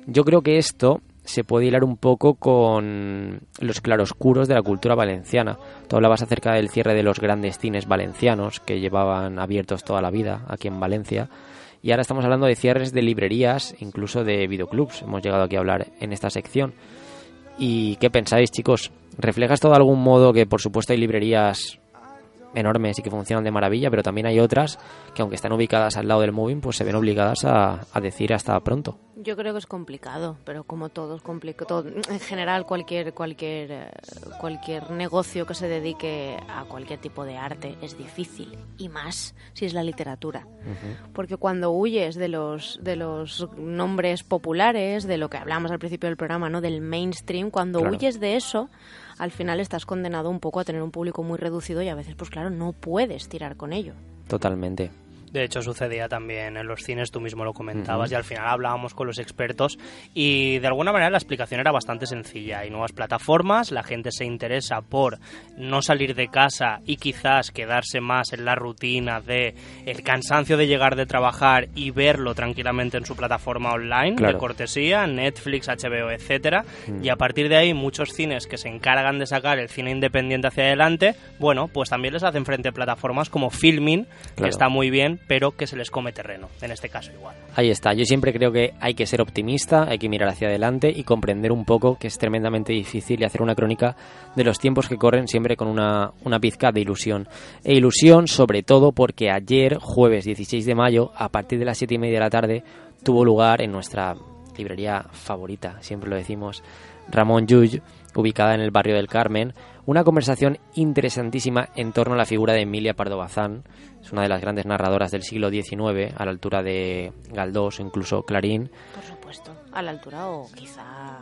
Yo creo que esto se puede hilar un poco con los claroscuros de la cultura valenciana. Tú hablabas acerca del cierre de los grandes cines valencianos que llevaban abiertos toda la vida aquí en Valencia. Y ahora estamos hablando de cierres de librerías, incluso de videoclubs. Hemos llegado aquí a hablar en esta sección. ¿Y qué pensáis, chicos? ¿Refleja esto de algún modo que, por supuesto, hay librerías enormes y que funcionan de maravilla, pero también hay otras que, aunque están ubicadas al lado del moving, pues se ven obligadas a, a decir hasta pronto? Yo creo que es complicado, pero como todo es complicado, en general cualquier cualquier eh, cualquier negocio que se dedique a cualquier tipo de arte es difícil y más si es la literatura, porque cuando huyes de los de los nombres populares, de lo que hablamos al principio del programa, ¿no? del mainstream, cuando Claro. huyes de eso, al final estás condenado un poco a tener un público muy reducido y a veces pues claro, no puedes tirar con ello. Totalmente. De hecho, sucedía también en los cines, tú mismo lo comentabas, y al final hablábamos con los expertos y de alguna manera la explicación era bastante sencilla. Hay nuevas plataformas, la gente se interesa por no salir de casa y quizás quedarse más en la rutina de el cansancio de llegar de trabajar y verlo tranquilamente en su plataforma online Claro. de cortesía, Netflix, HBO, etcétera. Mm. Y a partir de ahí muchos cines que se encargan de sacar el cine independiente hacia adelante, bueno, pues también les hacen frente a plataformas como Filmin, que está muy bien, pero que se les come terreno, en este caso igual. Ahí está. Yo siempre creo que hay que ser optimista, hay que mirar hacia adelante y comprender un poco que es tremendamente difícil y hacer una crónica de los tiempos que corren siempre con una, una pizca de ilusión. E ilusión sobre todo porque ayer, jueves 16 de mayo, a partir de las 7 y media de la tarde, tuvo lugar en nuestra librería favorita, siempre lo decimos, Ramón Llull, ubicada en el barrio del Carmen, una conversación interesantísima en torno a la figura de Emilia Pardo Bazán. Es una de las grandes narradoras del siglo XIX, a la altura de Galdós o incluso Clarín. Por supuesto, a la altura o quizá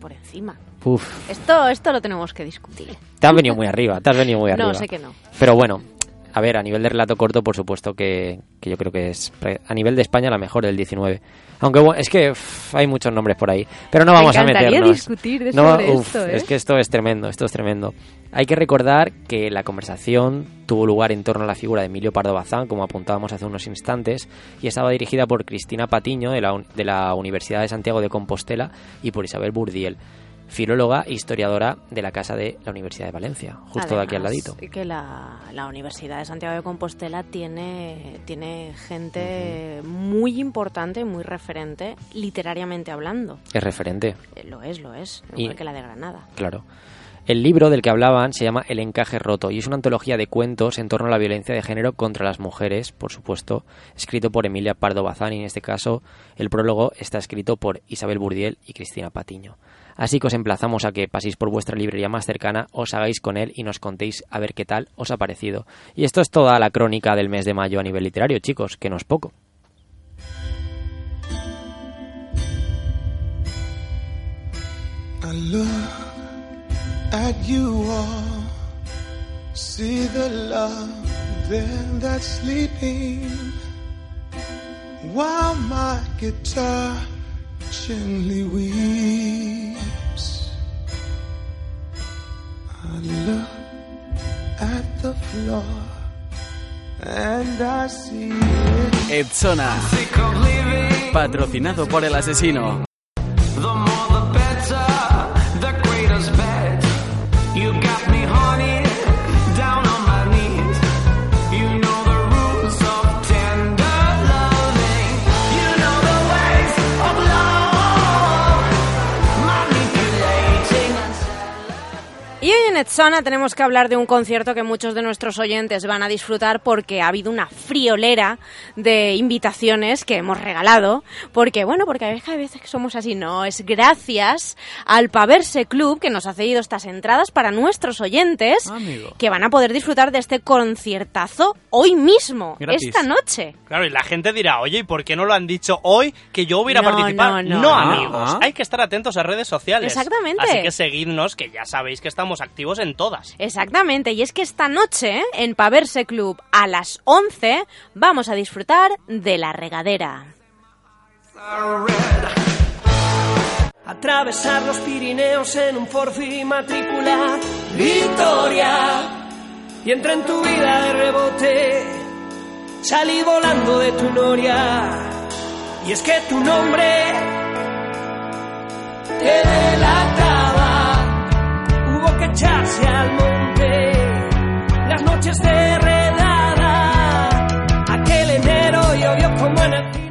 por encima. Uf, Esto, esto lo tenemos que discutir. te has venido muy arriba, te has venido muy <laughs> arriba. No, sé que no. Pero bueno, a ver, a nivel de relato corto, por supuesto que, que yo creo que es a nivel de España la mejor del 19. Aunque bueno, es que hay muchos nombres por ahí. Pero no Me vamos a meternos. discutir de- no, sobre uf, esto, ¿eh? Es que esto es tremendo, esto es tremendo. Hay que recordar que la conversación tuvo lugar en torno a la figura de Emilio Pardo Bazán, como apuntábamos hace unos instantes, y estaba dirigida por Cristina Patiño, de la, de la Universidad de Santiago de Compostela, y por Isabel Burdiel, filóloga e historiadora de la Casa de la Universidad de Valencia, justo de aquí al ladito. que la, la Universidad de Santiago de Compostela tiene, tiene gente muy importante, muy referente, literariamente hablando. Es referente. Eh, Lo es, lo es. Y- Igual que la de Granada. Claro. El libro del que hablaban se llama El encaje roto y es una antología de cuentos en torno a la violencia de género contra las mujeres, por supuesto, escrito por Emilia Pardo Bazán y en este caso el prólogo está escrito por Isabel Burdiel y Cristina Patiño. Así que os emplazamos a que paséis por vuestra librería más cercana, os hagáis con él y nos contéis a ver qué tal os ha parecido. Y esto es toda la crónica del mes de mayo a nivel literario, chicos, que no es poco. Gently weeps. I look at the floor and I see it. Edzona. Patrocinado por el asesino. Tenemos que hablar de un concierto que muchos de nuestros oyentes van a disfrutar porque ha habido una friolera de invitaciones que hemos regalado. Porque, bueno, porque a veces, somos así, no, es gracias al Paverse Club que nos ha cedido estas entradas para nuestros oyentes Amigo. que van a poder disfrutar de este conciertazo hoy mismo, Gratis. esta noche. Claro, y la gente dirá, oye, ¿y por qué no lo han dicho hoy que yo hubiera No, participado? no, no. amigos, Ah. hay que estar atentos a redes sociales. Exactamente. Así que seguidnos, que ya sabéis que estamos activos en todas. Exactamente, y es que esta noche en Paverse Club a las 11 vamos a disfrutar de la regadera. Atravesar los Pirineos en un Forfi matrícula Victoria Y entré en tu vida de rebote Salí volando de tu noria Y es que tu nombre noches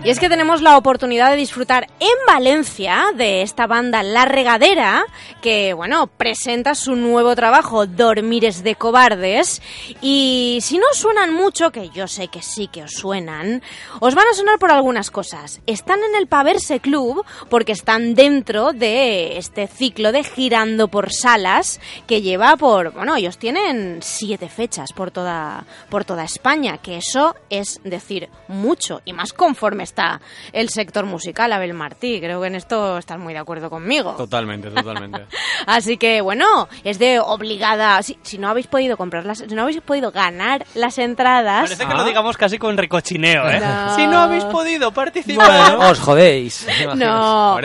Y es que tenemos la oportunidad de disfrutar en Valencia de esta banda La Regadera, que, bueno, presenta su nuevo trabajo, Dormires de Cobardes. Y si no os suenan mucho, que yo sé que sí que os suenan, os van a sonar por algunas cosas. Están en el Paverse Club porque están dentro de este ciclo de Girando por Salas, que lleva por, bueno, ellos tienen siete fechas por toda, por toda España, que eso es decir mucho, y más conforme está el sector musical, Abel Martí. Creo que en esto estás muy de acuerdo conmigo. Totalmente, totalmente. <laughs> Así que bueno, es de obligada. Si, si no habéis podido comprarlas, si no habéis podido ganar las entradas. Parece que lo digamos casi con recochineo, ¿eh? No. Si no habéis podido participar. Os jodéis. <laughs> No.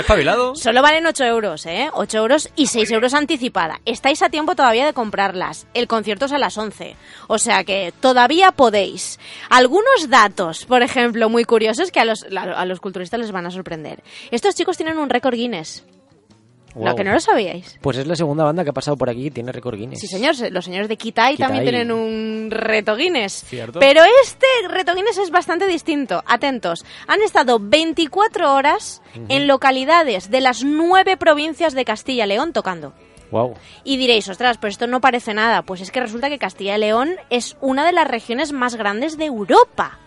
Solo valen 8 euros, ¿eh? 8 euros y 6 euros anticipada. Estáis a tiempo todavía de comprarlas. El concierto es a las 11. O sea que todavía podéis. Algunos datos, por ejemplo, muy curiosos que a los, a los culturistas les van a sorprender. Estos chicos tienen un récord Guinness. Lo Guau. que no lo sabíais. Pues es la segunda banda que ha pasado por aquí que tiene récord Guinness. Sí, señor, los señores de Kitai, Kitai. también tienen un reto Guinness. Cierto. Pero este reto Guinness es bastante distinto. Atentos. Han estado 24 horas en localidades de las nueve provincias de Castilla y León tocando. Wow. Y diréis, ostras, pero esto no parece nada. Pues es que resulta que Castilla y León es una de las regiones más grandes de Europa.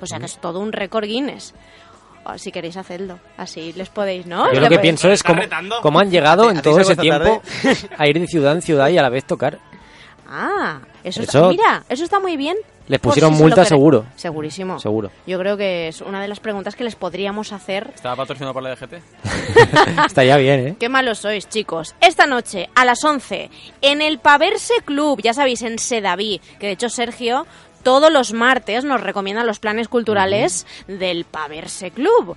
O sea que es todo un récord Guinness. O si queréis hacerlo, así les podéis, ¿no? Yo lo que pienso es cómo, cómo han llegado en todo ese tiempo a ir de ciudad en ciudad y a la vez tocar. Ah, eso, Eso- está, mira, eso está muy bien. Les Por pusieron si se lo multa seguro. Segurísimo. Seguro. Yo creo que es una de las preguntas que les podríamos hacer. ¿Estaba patrocinado por la DGT? <laughs> Estaría bien, ¿eh? Qué malos sois, chicos. Esta noche, a las 11, en el Paverse Club, ya sabéis, en Sedaví, que de hecho Sergio todos los martes nos recomienda los planes culturales del Paverse Club.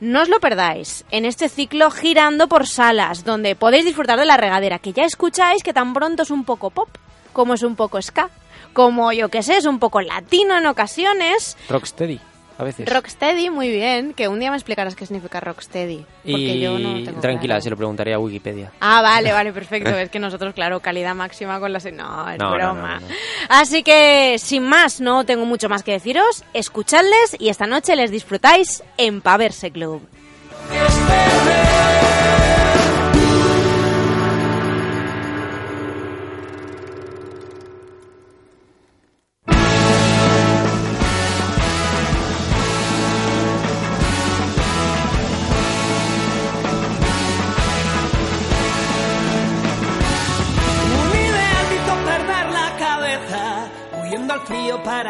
No os lo perdáis en este ciclo girando por salas, donde podéis disfrutar de la regadera, que ya escucháis que tan pronto es un poco pop, como es un poco ska, como yo que sé, es un poco latino en ocasiones. Rocksteady, a veces. Rocksteady, muy bien, que un día me explicarás qué significa Rocksteady. Porque y yo no tengo tranquila, claro. se lo preguntaré a Wikipedia. Ah, vale, vale, <laughs> perfecto. Es que nosotros, claro, calidad máxima con las... No, es No, broma. no, no, no. Así que, sin más, no tengo mucho más que deciros. Escuchadles y esta noche les disfrutáis en Paverse Club.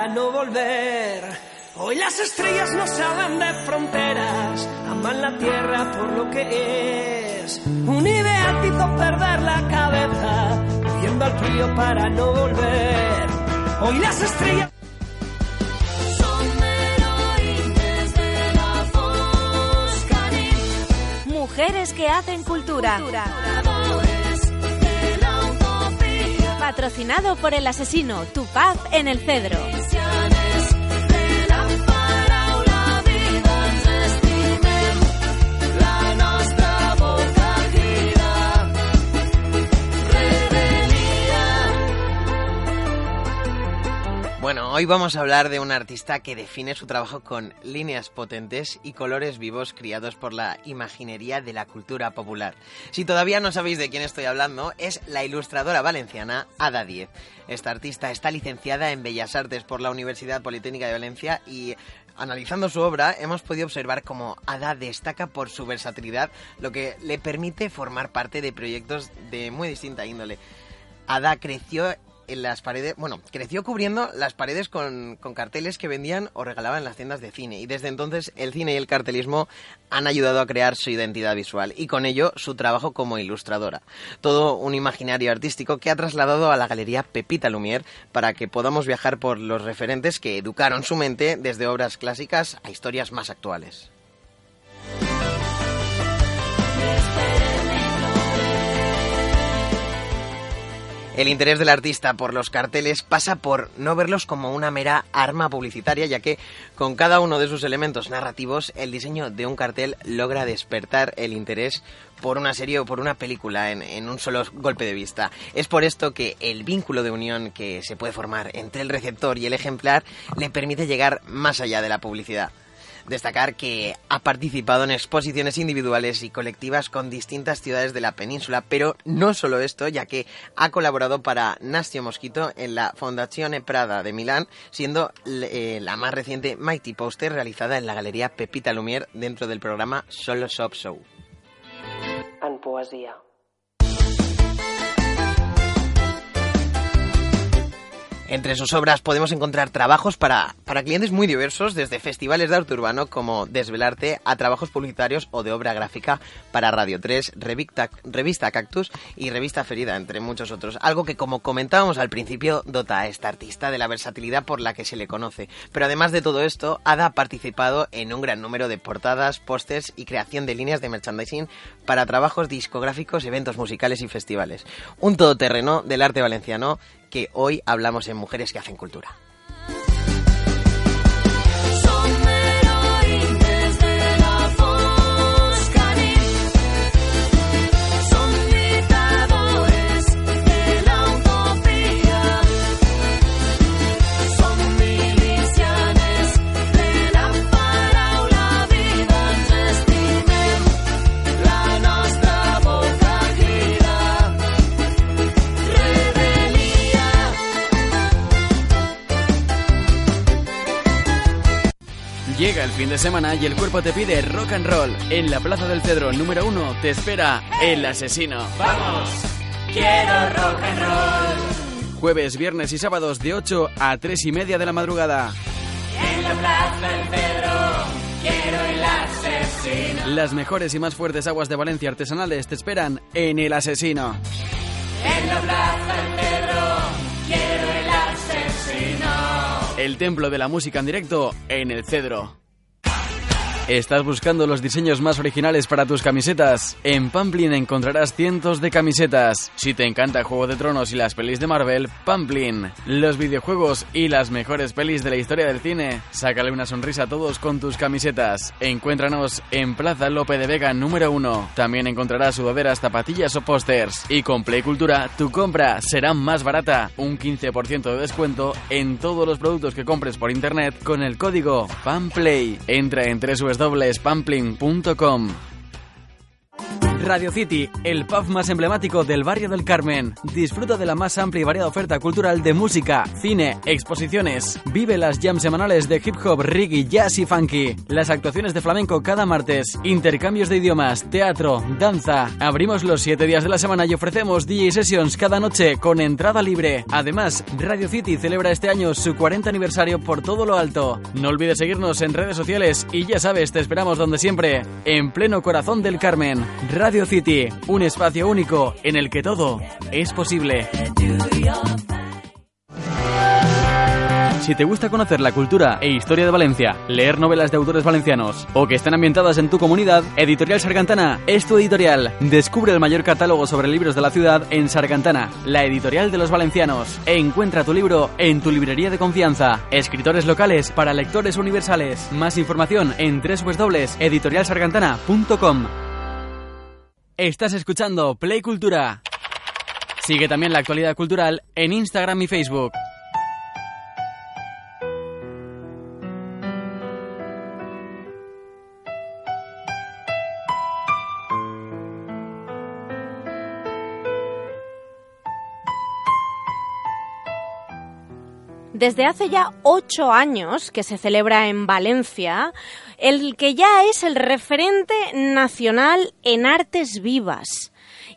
Para no volver. Hoy las estrellas no saben de fronteras, aman la tierra por lo que es. Un ideal hizo perder la cabeza, viendo al frío para no volver. Hoy las estrellas... Mujeres que hacen cultura. Patrocinado por el asesino, tu en el cedro. Bueno, hoy vamos a hablar de un artista que define su trabajo con líneas potentes y colores vivos criados por la imaginería de la cultura popular. Si todavía no sabéis de quién estoy hablando, es la ilustradora valenciana Ada Diez. Esta artista está licenciada en Bellas Artes por la Universidad Politécnica de Valencia y Analizando su obra, hemos podido observar cómo Ada destaca por su versatilidad, lo que le permite formar parte de proyectos de muy distinta índole. Ada creció en las paredes, bueno, creció cubriendo las paredes con, con, carteles que vendían o regalaban en las tiendas de cine. Y desde entonces el cine y el cartelismo han ayudado a crear su identidad visual y con ello su trabajo como ilustradora. Todo un imaginario artístico que ha trasladado a la galería Pepita Lumière para que podamos viajar por los referentes que educaron su mente desde obras clásicas a historias más actuales. El interés del artista por los carteles pasa por no verlos como una mera arma publicitaria, ya que con cada uno de sus elementos narrativos, el diseño de un cartel logra despertar el interés por una serie o por una película en, un solo golpe de vista. Es por esto que el vínculo de unión que se puede formar entre el receptor y el ejemplar le permite llegar más allá de la publicidad. Destacar que ha participado en exposiciones individuales y colectivas con distintas ciudades de la península, pero no solo esto, ya que ha colaborado para Nastio Mosquito en la Fondazione Prada de Milán, siendo eh, la más reciente Mighty Poster realizada en la Galería Pepita Lumière dentro del programa Solo Shop Show. En. Entre sus obras podemos encontrar trabajos para, para, clientes muy diversos, desde festivales de arte urbano como Desvelarte a trabajos publicitarios o de obra gráfica para Radio 3, Revista, Revista Cactus y Revista Ferida, entre muchos otros. Algo que, como comentábamos al principio, dota a esta artista de la versatilidad por la que se le conoce. Pero además de todo esto, Ada ha participado en un gran número de portadas, pósters y creación de líneas de merchandising para trabajos discográficos, eventos musicales y festivales. Un todoterreno del arte valenciano que hoy hablamos en Mujeres que hacen cultura. Llega el fin de semana y el cuerpo te pide rock and roll. En la Plaza del Cedro número uno te espera El Asesino. ¡Vamos! ¡Quiero rock and roll! Jueves, viernes y sábados de 8 a 3 y media de la madrugada. En la Plaza del Cedro quiero el asesino. Las mejores y más fuertes aguas de Valencia artesanales te esperan en El Asesino. En la Plaza del Cedro El templo de la música en directo en el Cedro. ¿Estás buscando los diseños más originales para tus camisetas? En Pamplin encontrarás cientos de camisetas. Si te encanta Juego de Tronos y las pelis de Marvel, Pamplin. Los videojuegos y las mejores pelis de la historia del cine. Sácale una sonrisa a todos con tus camisetas. Encuéntranos en Plaza Lope de Vega número 1. También encontrarás sudaderas, zapatillas o pósters. Y con Play Cultura, tu compra será más barata. Un 15% de descuento en todos los productos que compres por internet con el código PAMPLAY. Entra en www.pamplin.com Radio City, el pub más emblemático del barrio del Carmen. Disfruta de la más amplia y variada oferta cultural de música, cine, exposiciones. Vive las jams semanales de hip hop, reggae, jazz y funky. Las actuaciones de flamenco cada martes. Intercambios de idiomas, teatro, danza. Abrimos los 7 días de la semana y ofrecemos DJ sessions cada noche con entrada libre. Además, Radio City celebra este año su 40 aniversario por todo lo alto. No olvides seguirnos en redes sociales y ya sabes, te esperamos donde siempre, en pleno corazón del Carmen. City, un espacio único en el que todo es posible. Si te gusta conocer la cultura e historia de Valencia, leer novelas de autores valencianos o que estén ambientadas en tu comunidad, Editorial Sargantana es tu editorial. Descubre el mayor catálogo sobre libros de la ciudad en Sargantana, la editorial de los valencianos. E encuentra tu libro en tu librería de confianza. Escritores locales para lectores universales. Más información en www.editorialsargantana.com. Estás escuchando Play Cultura. Sigue también la actualidad cultural en Instagram y Facebook. Desde hace ya ocho años que se celebra en Valencia, el que ya es el referente nacional en artes vivas.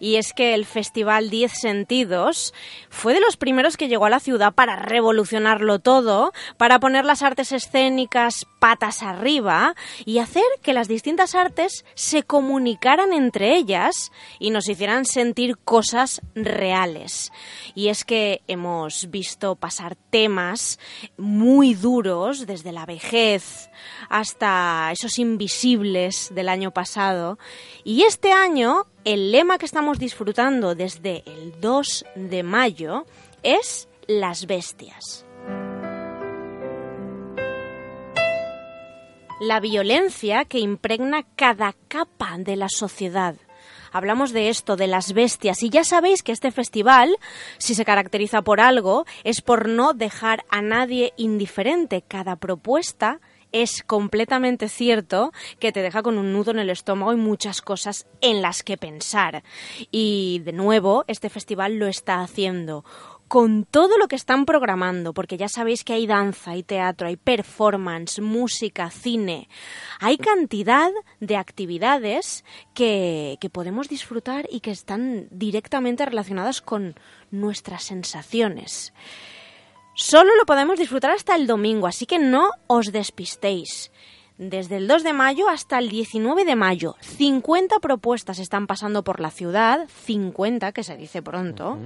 Y es que el Festival Diez Sentidos fue de los primeros que llegó a la ciudad para revolucionarlo todo, para poner las artes escénicas patas arriba y hacer que las distintas artes se comunicaran entre ellas y nos hicieran sentir cosas reales. Y es que hemos visto pasar temas muy duros, desde la vejez hasta esos invisibles del año pasado. Y este año el lema que estamos disfrutando desde el 2 de mayo es las bestias. La violencia que impregna cada capa de la sociedad. Hablamos de esto, de las bestias, y ya sabéis que este festival, si se caracteriza por algo, es por no dejar a nadie indiferente. Cada propuesta es completamente cierto que te deja con un nudo en el estómago y muchas cosas en las que pensar. Y de nuevo, este festival lo está haciendo con todo lo que están programando, porque ya sabéis que hay danza, hay teatro, hay performance, música, cine, hay cantidad de actividades que, que, podemos disfrutar y que están directamente relacionadas con nuestras sensaciones. Solo lo podemos disfrutar hasta el domingo, así que no os despistéis. Desde el 2 de mayo hasta el 19 de mayo, 50 propuestas están pasando por la ciudad, 50 que se dice pronto,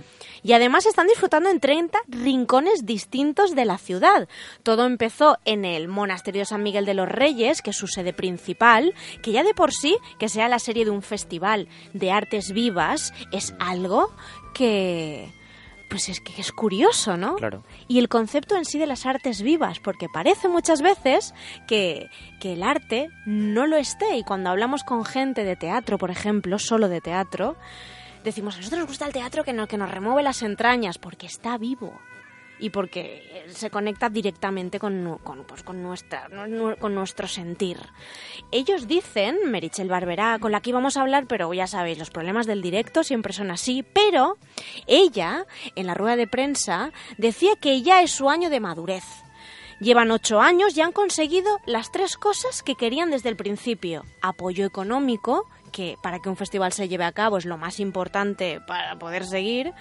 y además están disfrutando en 30 rincones distintos de la ciudad. Todo empezó en el Monasterio San Miguel de los Reyes, que es su sede principal, que ya de por sí, que sea la serie de un festival de artes vivas, es algo que pues es que es curioso, ¿no? Claro. Y el concepto en sí de las artes vivas, porque parece muchas veces que, que el arte no lo esté. Y cuando hablamos con gente de teatro, por ejemplo, solo de teatro, decimos, a nosotros nos gusta el teatro que, no, que nos remueve las entrañas, porque está vivo y porque se conecta directamente con, con, pues, con, nuestra, con nuestro sentir. Ellos dicen, Merichel Barberá, con la que íbamos a hablar, pero ya sabéis, los problemas del directo siempre son así, pero ella, en la rueda de prensa, decía que ya es su año de madurez. Llevan ocho años y han conseguido las tres cosas que querían desde el principio. Apoyo económico, que para que un festival se lleve a cabo es lo más importante para poder seguir,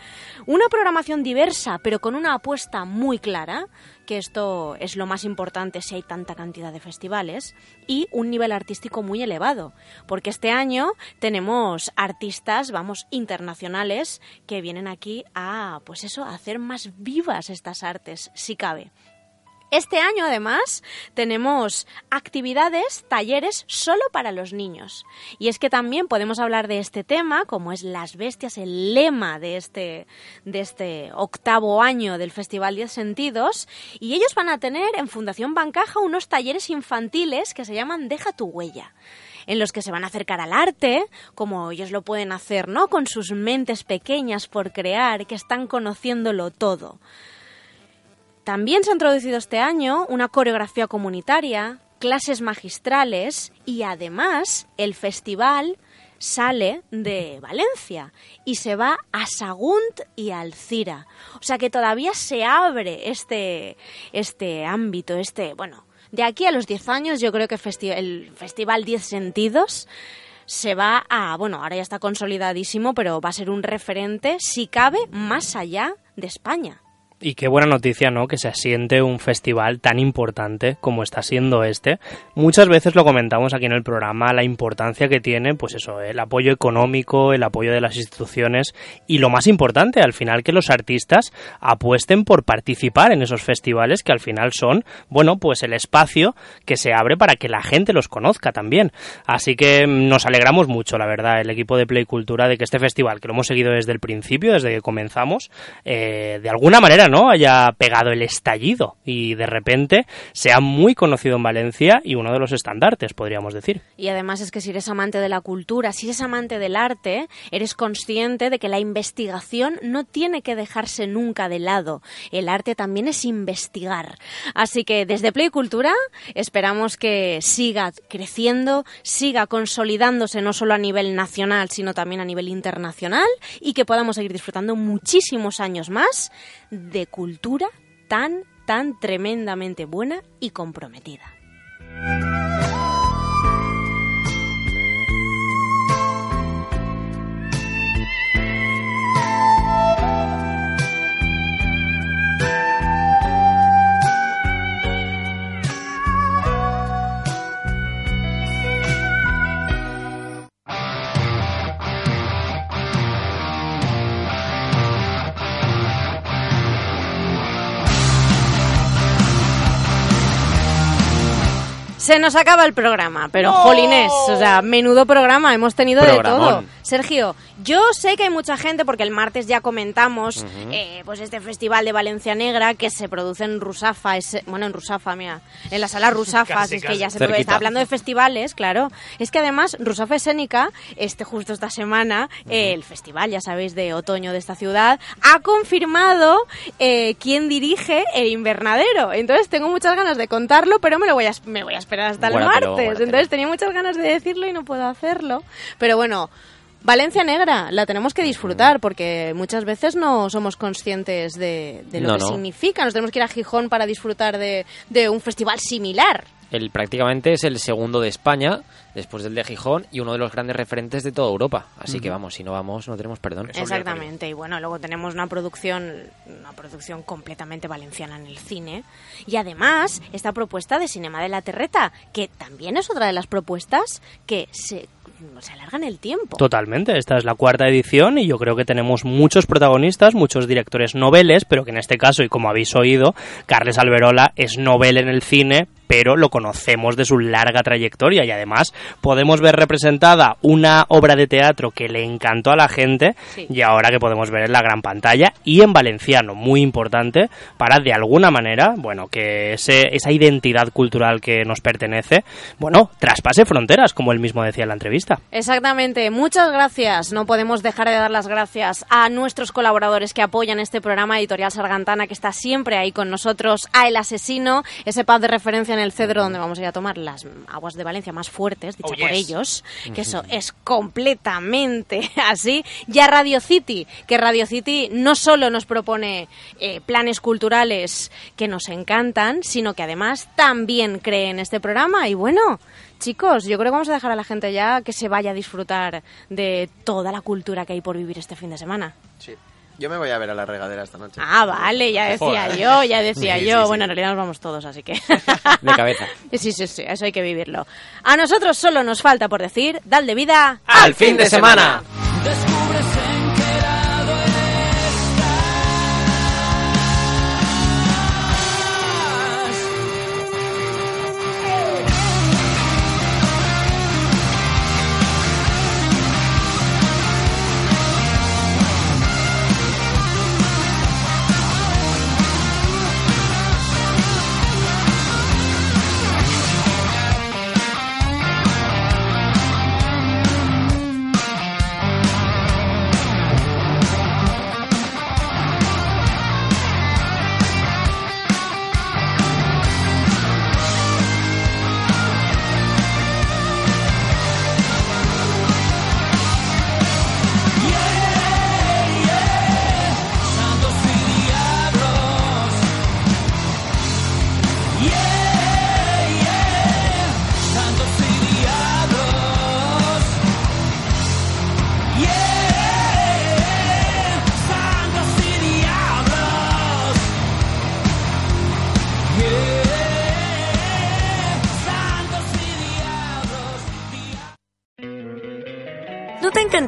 una programación diversa pero con una apuesta muy clara, que esto es lo más importante si hay tanta cantidad de festivales, y un nivel artístico muy elevado, porque este año tenemos artistas, vamos, internacionales que vienen aquí a pues eso, a hacer más vivas estas artes, si cabe. Este año, además, tenemos actividades, talleres solo para los niños. Y es que también podemos hablar de este tema, como es Las Bestias, el lema de este, de este octavo año del Festival Diez Sentidos. Y ellos van a tener en Fundación Bancaja unos talleres infantiles que se llaman Deja tu huella en los que se van a acercar al arte, como ellos lo pueden hacer, ¿no? Con sus mentes pequeñas por crear, que están conociéndolo todo. También se ha introducido este año una coreografía comunitaria, clases magistrales y además el festival sale de Valencia y se va a Sagunt y Alcira. O sea que todavía se abre este, este ámbito, este, bueno, de aquí a los 10 años yo creo que el Festival 10 Sentidos se va a, bueno, ahora ya está consolidadísimo, pero va a ser un referente, si cabe, más allá de España. Y qué buena noticia, ¿no? Que se asiente un festival tan importante como está siendo este. Muchas veces lo comentamos aquí en el programa, la importancia que tiene, pues eso, el apoyo económico, el apoyo de las instituciones y lo más importante, al final, que los artistas apuesten por participar en esos festivales que al final son, bueno, pues el espacio que se abre para que la gente los conozca también. Así que nos alegramos mucho, la verdad, el equipo de Play Cultura de que este festival, que lo hemos seguido desde el principio, desde que comenzamos, eh, de alguna manera, ¿no? Haya pegado el estallido y de repente sea muy conocido en Valencia y uno de los estandartes, podríamos decir. Y además es que si eres amante de la cultura, si eres amante del arte, eres consciente de que la investigación no tiene que dejarse nunca de lado. El arte también es investigar. Así que desde Play Cultura esperamos que siga creciendo, siga consolidándose no solo a nivel nacional, sino también a nivel internacional y que podamos seguir disfrutando muchísimos años más de cultura tan, tan tremendamente buena y comprometida. Se nos acaba el programa, pero jolines, o sea, menudo programa, hemos tenido de todo. Sergio, yo sé que hay mucha gente, porque el martes ya comentamos, eh, pues este festival de Valencia Negra que se produce en Rusafa, es- bueno, en Rusafa, mira, en la sala <laughs> Rusafa, Casi, es que ya se Cerquita. está hablando de festivales, claro. Es que además, Rusafa Escénica, este justo esta semana, eh, el festival, ya sabéis, de otoño de esta ciudad, ha confirmado eh, quién dirige el invernadero. Entonces tengo muchas ganas de contarlo, pero me lo voy a, me voy a esperar hasta el martes. guárdatelo. Entonces tenía muchas ganas de decirlo y no puedo hacerlo. Pero bueno, Valencia Negra la tenemos que disfrutar porque muchas veces no somos conscientes de, de lo No, que no. significa. Nos tenemos que ir a Gijón para disfrutar de, de un festival similar. El prácticamente es el segundo de España, después del de Gijón, y uno de los grandes referentes de toda Europa. Así que vamos, si no vamos, no tenemos perdón. Exactamente, y bueno, luego tenemos una producción, una producción completamente valenciana en el cine. Y además, esta propuesta de Cinema de la Terreta, que también es otra de las propuestas que se, se alargan el tiempo. Totalmente, esta es la cuarta edición y yo creo que tenemos muchos protagonistas, muchos directores noveles, pero que en este caso, y como habéis oído, Carles Alberola es novel en el cine, pero lo conocemos de su larga trayectoria y además podemos ver representada una obra de teatro que le encantó a la gente Sí. y ahora que podemos ver en la gran pantalla y en valenciano, muy importante para de alguna manera, bueno, que ese, esa identidad cultural que nos pertenece, bueno, traspase fronteras, como él mismo decía en la entrevista. Exactamente, muchas gracias. No podemos dejar de dar las gracias a nuestros colaboradores que apoyan este programa Editorial Sargantana, que está siempre ahí con nosotros, a El Asesino, ese pub de referencia en el Cedro donde vamos a ir a tomar las aguas de Valencia más fuertes, dicha Oh, por ellos, que eso es completamente <laughs> así, y a Radio City, que Radio City no solo nos propone eh, planes culturales que nos encantan, sino que además también cree en este programa y bueno... Chicos, yo creo que vamos a dejar a la gente ya que se vaya a disfrutar de toda la cultura que hay por vivir este fin de semana. Sí. Yo me voy a ver a la regadera esta noche. Ah, vale, ya decía Joder. yo, ya decía Sí, yo. sí, sí. Bueno, en realidad nos vamos todos, así que... <laughs> De cabeza. Sí, sí, sí, eso hay que vivirlo. A nosotros solo nos falta por decir, dal de vida ¡Al fin de semana!